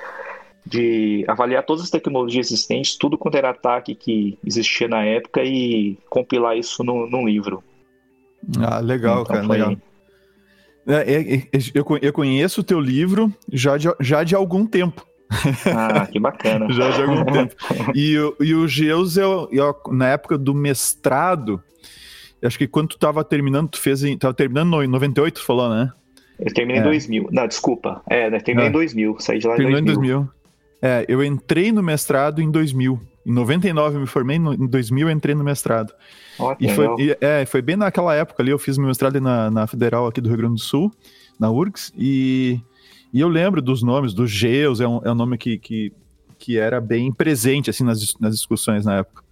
S3: de avaliar todas as tecnologias existentes, tudo quanto era ataque que existia na época e compilar isso no, num livro.
S5: Ah, legal, então, cara, foi... legal. É, é, é, eu, eu conheço o teu livro já de, já de algum tempo.
S3: Ah, que bacana.
S5: já de algum tempo. E, e o Geus, eu, eu, na época do mestrado, acho que quando tu tava terminando, tu fez em. Tava terminando em 98, tu falou, né?
S3: Eu terminei é. em 2000. Não, desculpa. É, né, terminei é. em 2000. Saí de lá em 2000. em 2000.
S5: É, eu entrei no mestrado em 2000. Em 99 eu me formei, no, em 2000 eu entrei no mestrado. Oh, e, foi, e, é, foi bem naquela época ali, eu fiz meu mestrado na, na Federal aqui do Rio Grande do Sul, na URGS, e, e eu lembro dos nomes, do Geus, é um, é um nome que, que, que era bem presente assim nas, nas discussões na época.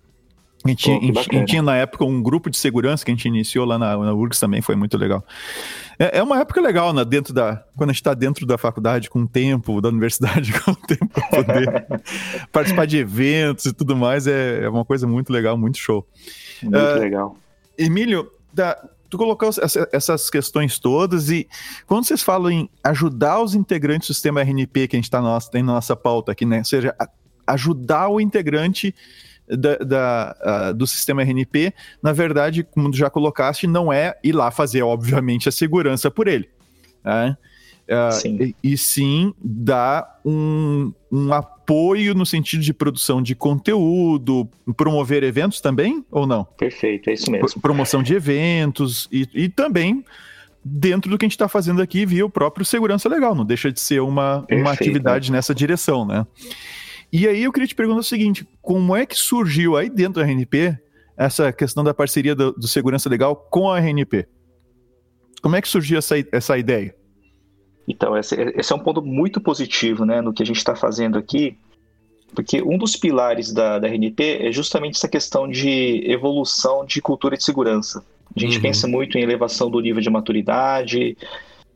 S5: A gente, Pô, a, gente, a tinha na época um grupo de segurança que a gente iniciou lá na, na URGS também, foi muito legal. É, é uma época legal, né, dentro da, quando a gente está dentro da faculdade, com o tempo, da universidade, com o tempo para poder participar de eventos e tudo mais, é, é uma coisa muito legal, muito show.
S3: Muito uh, legal.
S5: Emílio, da, tu colocou essa, essas questões todas e quando vocês falam em ajudar os integrantes do sistema RNP que a gente tá nossa, tem na nossa pauta aqui, né? Ou seja, ajudar o integrante da, da uh, do sistema RNP, na verdade, como já colocaste, não é ir lá fazer, obviamente, a segurança por ele. Né? Uh, sim. E, e, sim dar um, um apoio no sentido de produção de conteúdo, promover eventos também, ou não?
S3: Perfeito, é isso mesmo.
S5: promoção de eventos e, e também dentro do que a gente está fazendo aqui via o próprio segurança legal, não deixa de ser uma, uma atividade nessa direção, né? E aí eu queria te perguntar o seguinte: como é que surgiu aí dentro da RNP essa questão da parceria do, do segurança legal com a RNP? Como é que surgiu essa, essa ideia?
S3: Então, esse, esse é um ponto muito positivo né, no que a gente está fazendo aqui, porque um dos pilares da, da RNP é justamente essa questão de evolução de cultura de segurança. A gente uhum. pensa muito em elevação do nível de maturidade,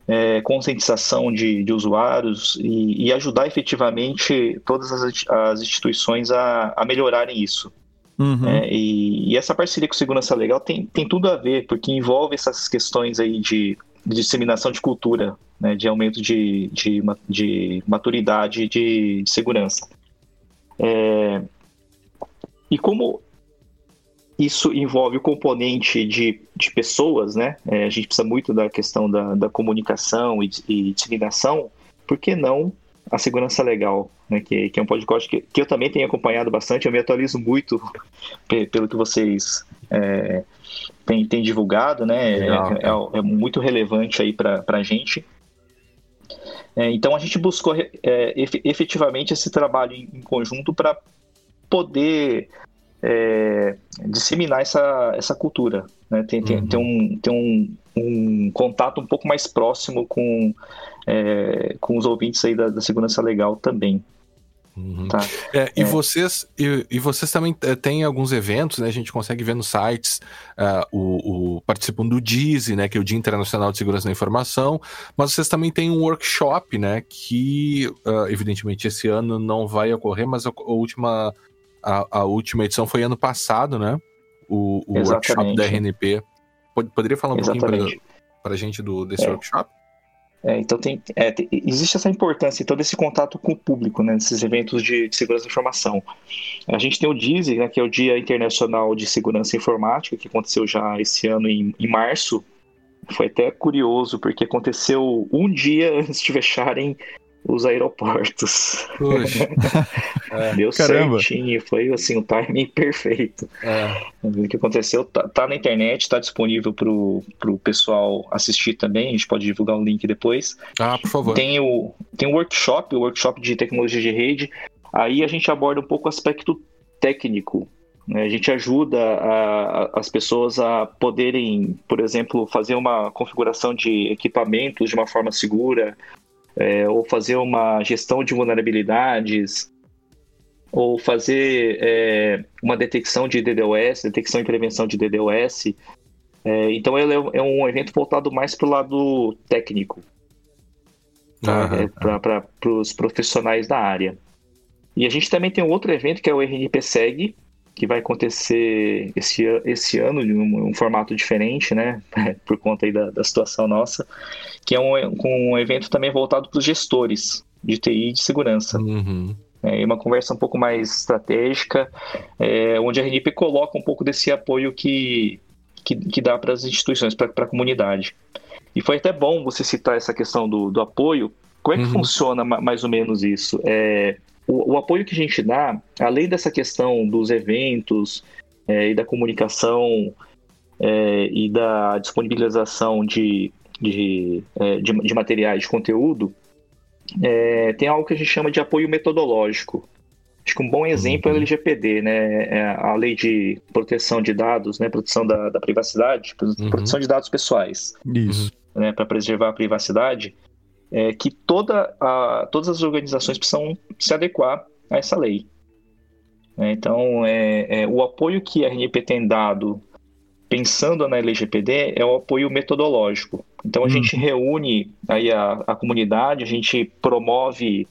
S3: é, conscientização de, de usuários e, e, ajudar efetivamente todas as, as instituições a, a melhorarem isso. Uhum. É, e, e, essa parceria com Segurança Legal tem, tem tudo a ver, porque envolve essas questões aí de, de disseminação de cultura, né, de aumento de, de, de maturidade de, de segurança. É, e como isso envolve o componente de, de pessoas, né? É, a gente precisa muito da questão da, da comunicação e, e disseminação, por que não a segurança legal, né? Que, que é um podcast que, que eu também tenho acompanhado bastante, eu me atualizo muito pelo que vocês é, têm, têm divulgado, né? É, é, é, muito relevante aí para a gente. É, então a gente buscou é, efetivamente esse trabalho em conjunto para poder é, disseminar essa, essa cultura, né? Tem, uhum. tem, um, tem um, um contato um pouco mais próximo com, é, com os ouvintes aí da, da segurança legal também.
S1: Uhum. Tá. É, e, é. Vocês, e, e, vocês também é, têm alguns eventos, né? A gente consegue ver nos sites uh, o, o, participam do DISE, né? Que é o Dia Internacional de Segurança da Informação, mas vocês também têm um workshop, né? Que uh, evidentemente esse ano não vai ocorrer, mas a, a última a, a última edição foi ano passado, né? O, o workshop da RNP. Poderia falar um Exatamente. pouquinho para a gente do, desse é. workshop?
S3: É, então tem, é, tem, existe essa importância, todo esse contato com o público, né, nesses eventos de, de segurança da informação. A gente tem o DISE, né, que é o Dia Internacional de Segurança Informática, que aconteceu já esse ano em, em março. Foi até curioso, porque aconteceu um dia antes de fecharem os aeroportos. é. Deu Caramba. certinho, foi assim, o timing perfeito. É. O que aconteceu tá, tá na internet, está disponível para o pessoal assistir também, a gente pode divulgar o um link depois.
S1: Ah, por favor.
S3: Tem o, tem o workshop, o workshop de tecnologia de rede, aí a gente aborda um pouco o aspecto técnico, né? a gente ajuda a, a, as pessoas a poderem, por exemplo, fazer uma configuração de equipamentos de uma forma segura, é, ou fazer uma gestão de vulnerabilidades, ou fazer é, uma detecção de DDoS, detecção e prevenção de DDoS. É, então ele é, um é evento voltado mais para o lado técnico, tá? uhum. para os profissionais da área. E a gente também tem um outro evento que é o RNPSEG, que vai acontecer esse, esse ano de um, um formato diferente, né? Por conta aí da, da situação nossa, que é um, um evento também voltado para os gestores de TI e de segurança. Uhum. É uma conversa um pouco mais estratégica, é, onde a RNP coloca um pouco desse apoio que, que, que dá para as instituições, para a comunidade. E foi até bom você citar essa questão do, do apoio. Como é que uhum. funciona mais ou menos isso? É, o, o, apoio que a gente dá, além dessa questão dos eventos é, e da comunicação é, e da disponibilização de, de, é, de, de, materiais de conteúdo, é, tem algo que a gente chama de apoio metodológico. Acho que um bom exemplo é a uhum. LGPD, né? É a lei de proteção de dados, né? Proteção da, da privacidade, uhum. proteção de dados pessoais.
S5: Isso.
S3: Né? Para preservar a privacidade, é que toda a, todas as organizações precisam se adequar a essa lei. Né? Então, é, é, o apoio que a RNP tem dado pensando na LGPD é o apoio metodológico. Então a hum. gente reúne aí a, a comunidade, a gente promove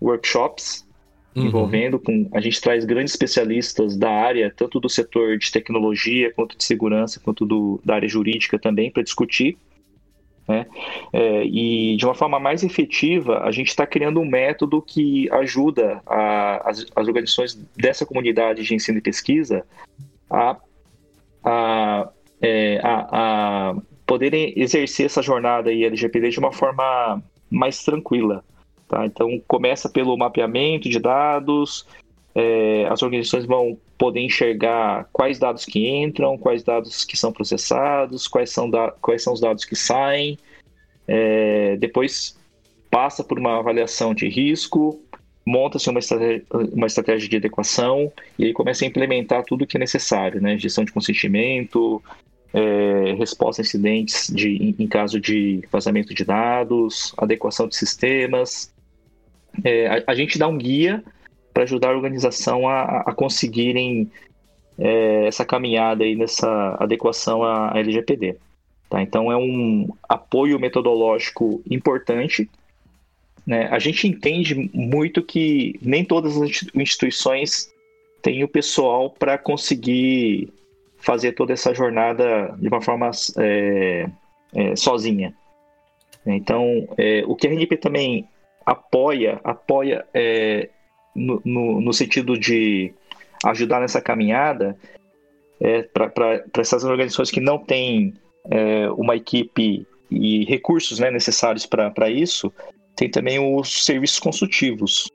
S3: workshops uhum. envolvendo com a gente traz grandes especialistas da área, tanto do setor de tecnologia quanto de segurança, quanto do, da área jurídica também para discutir. Né? É, e de uma forma mais efetiva, a gente está criando um método que ajuda a, as, as organizações dessa comunidade de ensino e pesquisa a a, é, a, a poderem exercer essa jornada aí LGPD de uma forma mais tranquila. Tá? Então, começa pelo mapeamento de dados, é, as organizações vão poder enxergar quais dados que entram, quais dados que são processados, quais são, da, quais são os dados que saem. É, depois passa por uma avaliação de risco, monta-se uma estratégia, uma estratégia de adequação e aí começa a implementar tudo o que é necessário, né? Gestão de consentimento, é, resposta a incidentes de, em, caso de vazamento de dados, adequação de sistemas. É, a, a, gente dá um guia para ajudar a organização a, a conseguirem é, essa caminhada aí nessa adequação à LGPD. Tá? Então é um apoio metodológico importante né? A gente entende muito que nem todas as instituições têm o pessoal para conseguir fazer toda essa jornada de uma forma é, é, sozinha. Então, é, o que a RNP também apoia, apoia é, no, no, sentido de ajudar nessa caminhada é, para essas organizações que não têm é, uma equipe e recursos né, necessários para isso, tem também os serviços consultivos,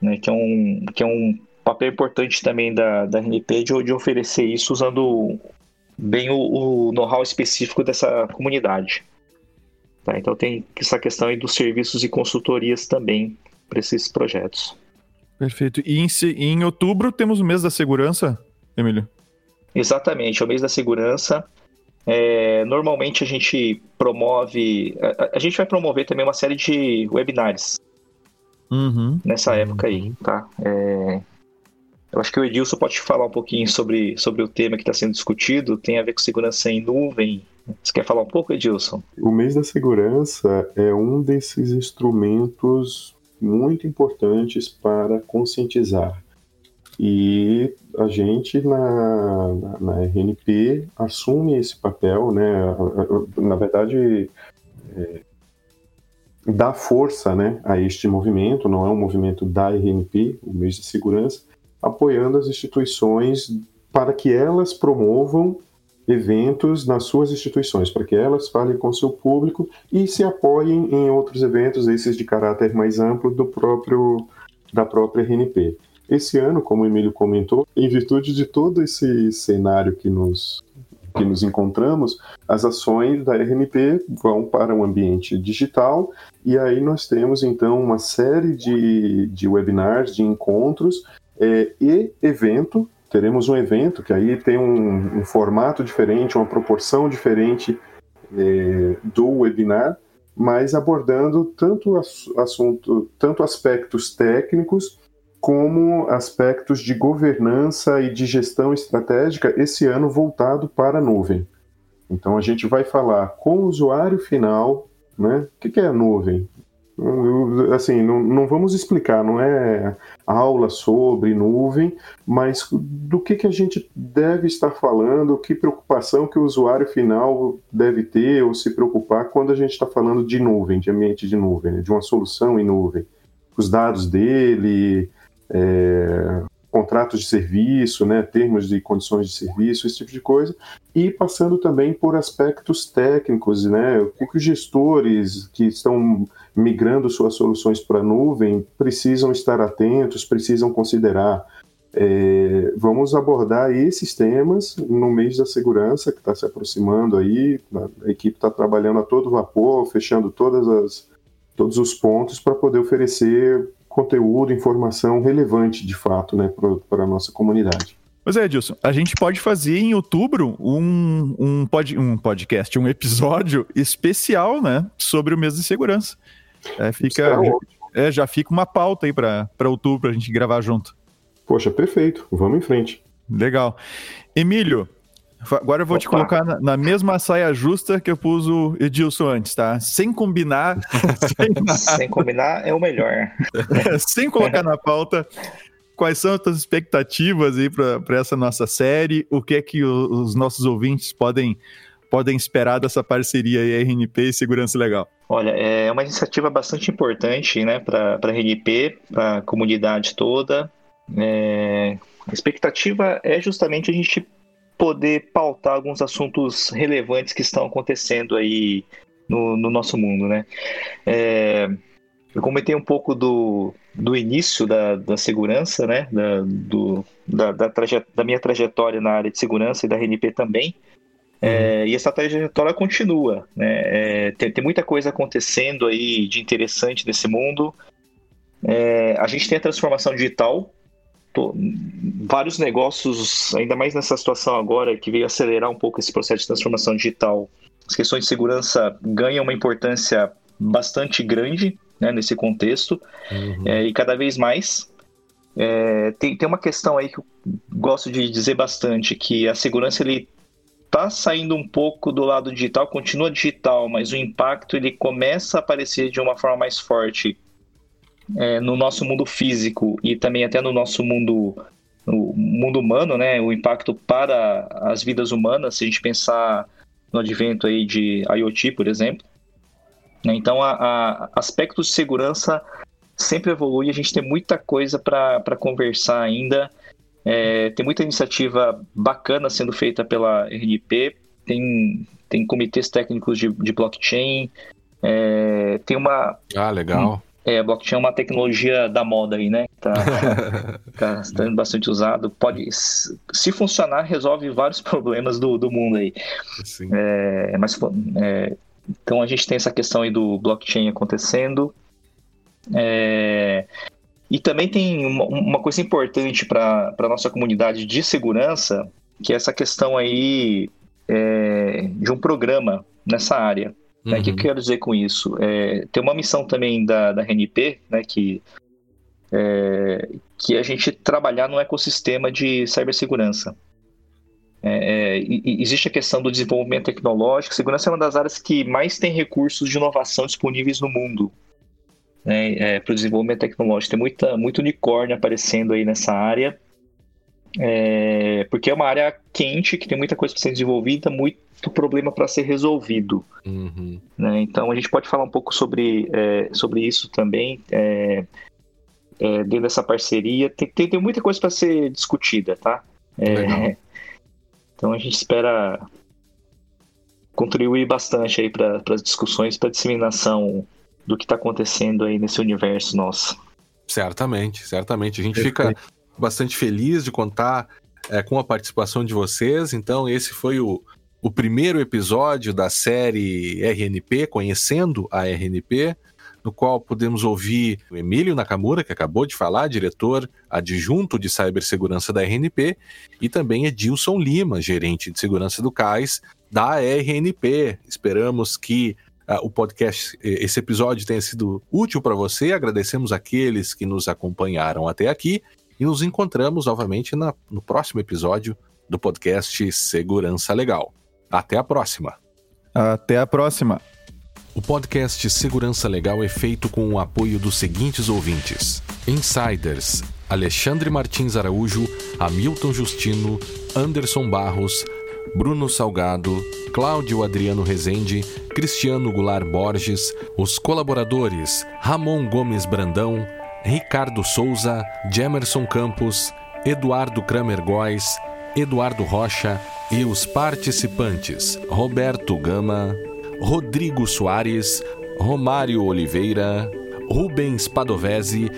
S3: né, que, é um, que é um papel importante também da, da RNP de, de oferecer isso usando bem o, o know-how específico dessa comunidade. Tá, então tem essa questão aí dos serviços e consultorias também para esses projetos.
S5: Perfeito. E em, em outubro temos o mês da segurança, Emílio?
S3: Exatamente, é o mês da segurança. É, normalmente a gente promove. A, a, gente vai promover também uma série de webinars
S5: uhum.
S3: nessa uhum. época aí, tá? É, eu acho que o Edilson pode falar um pouquinho sobre, sobre o tema que está sendo discutido, tem a ver com segurança em nuvem. Você quer falar um pouco, Edilson?
S4: O mês da segurança é um desses instrumentos muito importantes para conscientizar e a gente na, na, na RNP assume esse papel, né? Na verdade, é, dá força né, a este movimento, não é um movimento da RNP, o mês de segurança, apoiando as instituições para que elas promovam eventos nas suas instituições, para que elas falem com seu público e se apoiem em outros eventos, esses de caráter mais amplo do próprio da própria RNP. Esse ano, como o Emílio comentou, em virtude de todo esse cenário que nos, que nos encontramos, as ações da RNP vão para o um ambiente digital e aí nós temos então uma série de, de webinars, de encontros é, e evento. Teremos um evento que aí tem um, um formato diferente, uma proporção diferente é, do webinar, mas abordando tanto assunto, tanto aspectos técnicos como aspectos de governança e de gestão estratégica esse ano voltado para a nuvem. Então a gente vai falar com o usuário final, né? O que é a nuvem? Assim, não, não vamos explicar, não é aula sobre nuvem, mas do que, que a gente deve estar falando, que preocupação que o usuário final deve ter ou se preocupar quando a gente está falando de nuvem, de ambiente de nuvem, né? de uma solução em nuvem. Os dados dele, é, contratos de serviço, né, termos de condições de serviço, esse tipo de coisa, e passando também por aspectos técnicos, né, o que os gestores que estão migrando suas soluções para a nuvem precisam estar atentos, precisam considerar. É, vamos abordar esses temas no mês da segurança que está se aproximando aí, a equipe está trabalhando a todo vapor, fechando todas as, todos os pontos para poder oferecer conteúdo, informação relevante de fato né, para a nossa comunidade.
S5: Pois é, Edilson, a gente pode fazer em outubro um, um, pod, um podcast, um episódio especial né, sobre o mês de segurança. É, fica, é, já fica uma pauta aí para outubro para a gente gravar junto.
S4: Poxa, perfeito. Vamos em frente.
S5: Legal. Emílio, agora eu vou Opa. te colocar na, na, mesma saia justa que eu pus o Edilson antes, tá? Sem combinar.
S3: sem, sem combinar é o melhor.
S5: sem colocar na pauta quais são as tuas expectativas aí para essa nossa série? O que é que o, os nossos ouvintes podem, podem esperar dessa parceria aí, RNP e Segurança Legal?
S3: Olha, é uma iniciativa bastante importante né, para a RNP, para a comunidade toda. É, a expectativa é justamente a gente poder pautar alguns assuntos relevantes que estão acontecendo aí no, no nosso mundo, né? É, eu comentei um pouco do, do início da, da segurança, né? Da, do, da, da, da, minha trajetória na área de segurança e da RNP também. É, uhum. E essa trajetória continua. Né? É, tem, tem, muita coisa acontecendo aí de interessante nesse mundo. É, a gente tem a transformação digital. Tô, vários negócios, ainda mais nessa situação agora, que veio acelerar um pouco esse processo de transformação digital. As questões de segurança ganham uma importância bastante grande né, nesse contexto. Uhum. É, e cada vez mais. É, tem, tem uma questão aí que eu gosto de dizer bastante, que a segurança ele está saindo um pouco do lado digital, continua digital, mas o impacto ele começa a aparecer de uma forma mais forte é, no nosso mundo físico e também até no nosso mundo no mundo humano, né? O impacto para as vidas humanas, se a gente pensar no advento aí de IoT, por exemplo. Né? Então, a, a aspectos de segurança sempre evolui, a gente tem muita coisa para conversar ainda. É, tem muita iniciativa bacana sendo feita pela RNP, tem, tem comitês técnicos de, de blockchain, é, tem uma.
S1: Ah, legal.
S3: É, blockchain é uma tecnologia da moda aí, né? Tá, tá sendo bastante usado. Pode, se funcionar, resolve vários problemas do, do mundo aí. Sim. É, mas é, então a gente tem essa questão aí do blockchain acontecendo. É... E também tem uma, uma coisa importante para a nossa comunidade de segurança, que é essa questão aí é, de um programa nessa área. Uhum. Né? O que eu uhum. quero dizer com isso? É, tem uma missão também da, da RNP, né, que, é, que é a gente trabalhar no ecossistema de cibersegurança. É, é existe a questão do desenvolvimento tecnológico. Segurança é uma das áreas que mais tem recursos de inovação disponíveis no mundo né, é, para o desenvolvimento tecnológico. Tem muita, muito unicórnio aparecendo aí nessa área, é, porque é uma área quente, que tem muita coisa para ser desenvolvida, muito problema para ser resolvido. Uhum. Né? Então a gente pode falar um pouco sobre, é, sobre isso também. É, é, dentro dessa parceria, tem, tem, tem muita coisa para ser discutida, tá? É, então a gente espera contribuir bastante aí para as discussões, para a disseminação do que está acontecendo aí nesse universo nosso.
S1: Certamente, certamente. A gente fica bastante feliz de contar é, com a participação de vocês. Então, esse foi o, o primeiro episódio da série RNP, Conhecendo a RNP no qual podemos ouvir o Emílio Nakamura, que acabou de falar, diretor adjunto de cibersegurança da RNP, e também Edilson Lima, gerente de segurança do CAIS da RNP. Esperamos que uh, o podcast, esse episódio tenha sido útil para você. Agradecemos aqueles que nos acompanharam até aqui e nos encontramos novamente na, no próximo episódio do podcast Segurança Legal. Até a próxima.
S5: Até a próxima.
S1: O podcast Segurança Legal é feito com o apoio dos seguintes ouvintes: Insiders, Alexandre Martins Araújo, Hamilton Justino, Anderson Barros, Bruno Salgado, Cláudio Adriano Rezende, Cristiano Goulart Borges, os colaboradores Ramon Gomes Brandão, Ricardo Souza, Jemerson Campos, Eduardo Kramer Góes, Eduardo Rocha e os participantes Roberto Gama, Rodrigo Soares, Romário Oliveira, Rubens Padovese,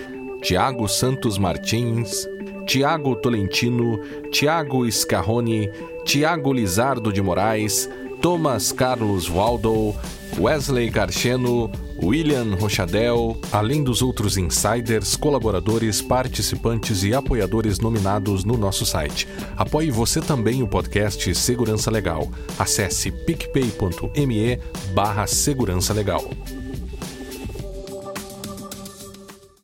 S1: Tiago Santos Martins, Tiago Tolentino, Tiago Scarrone, Tiago Lizardo de Moraes, Thomas Carlos Waldo, Wesley Garcheno, William Rochadel, além dos outros insiders, colaboradores, participantes e apoiadores nominados no nosso site. Apoie você também o podcast Segurança Legal. Acesse picpay.me barra Segurança Legal.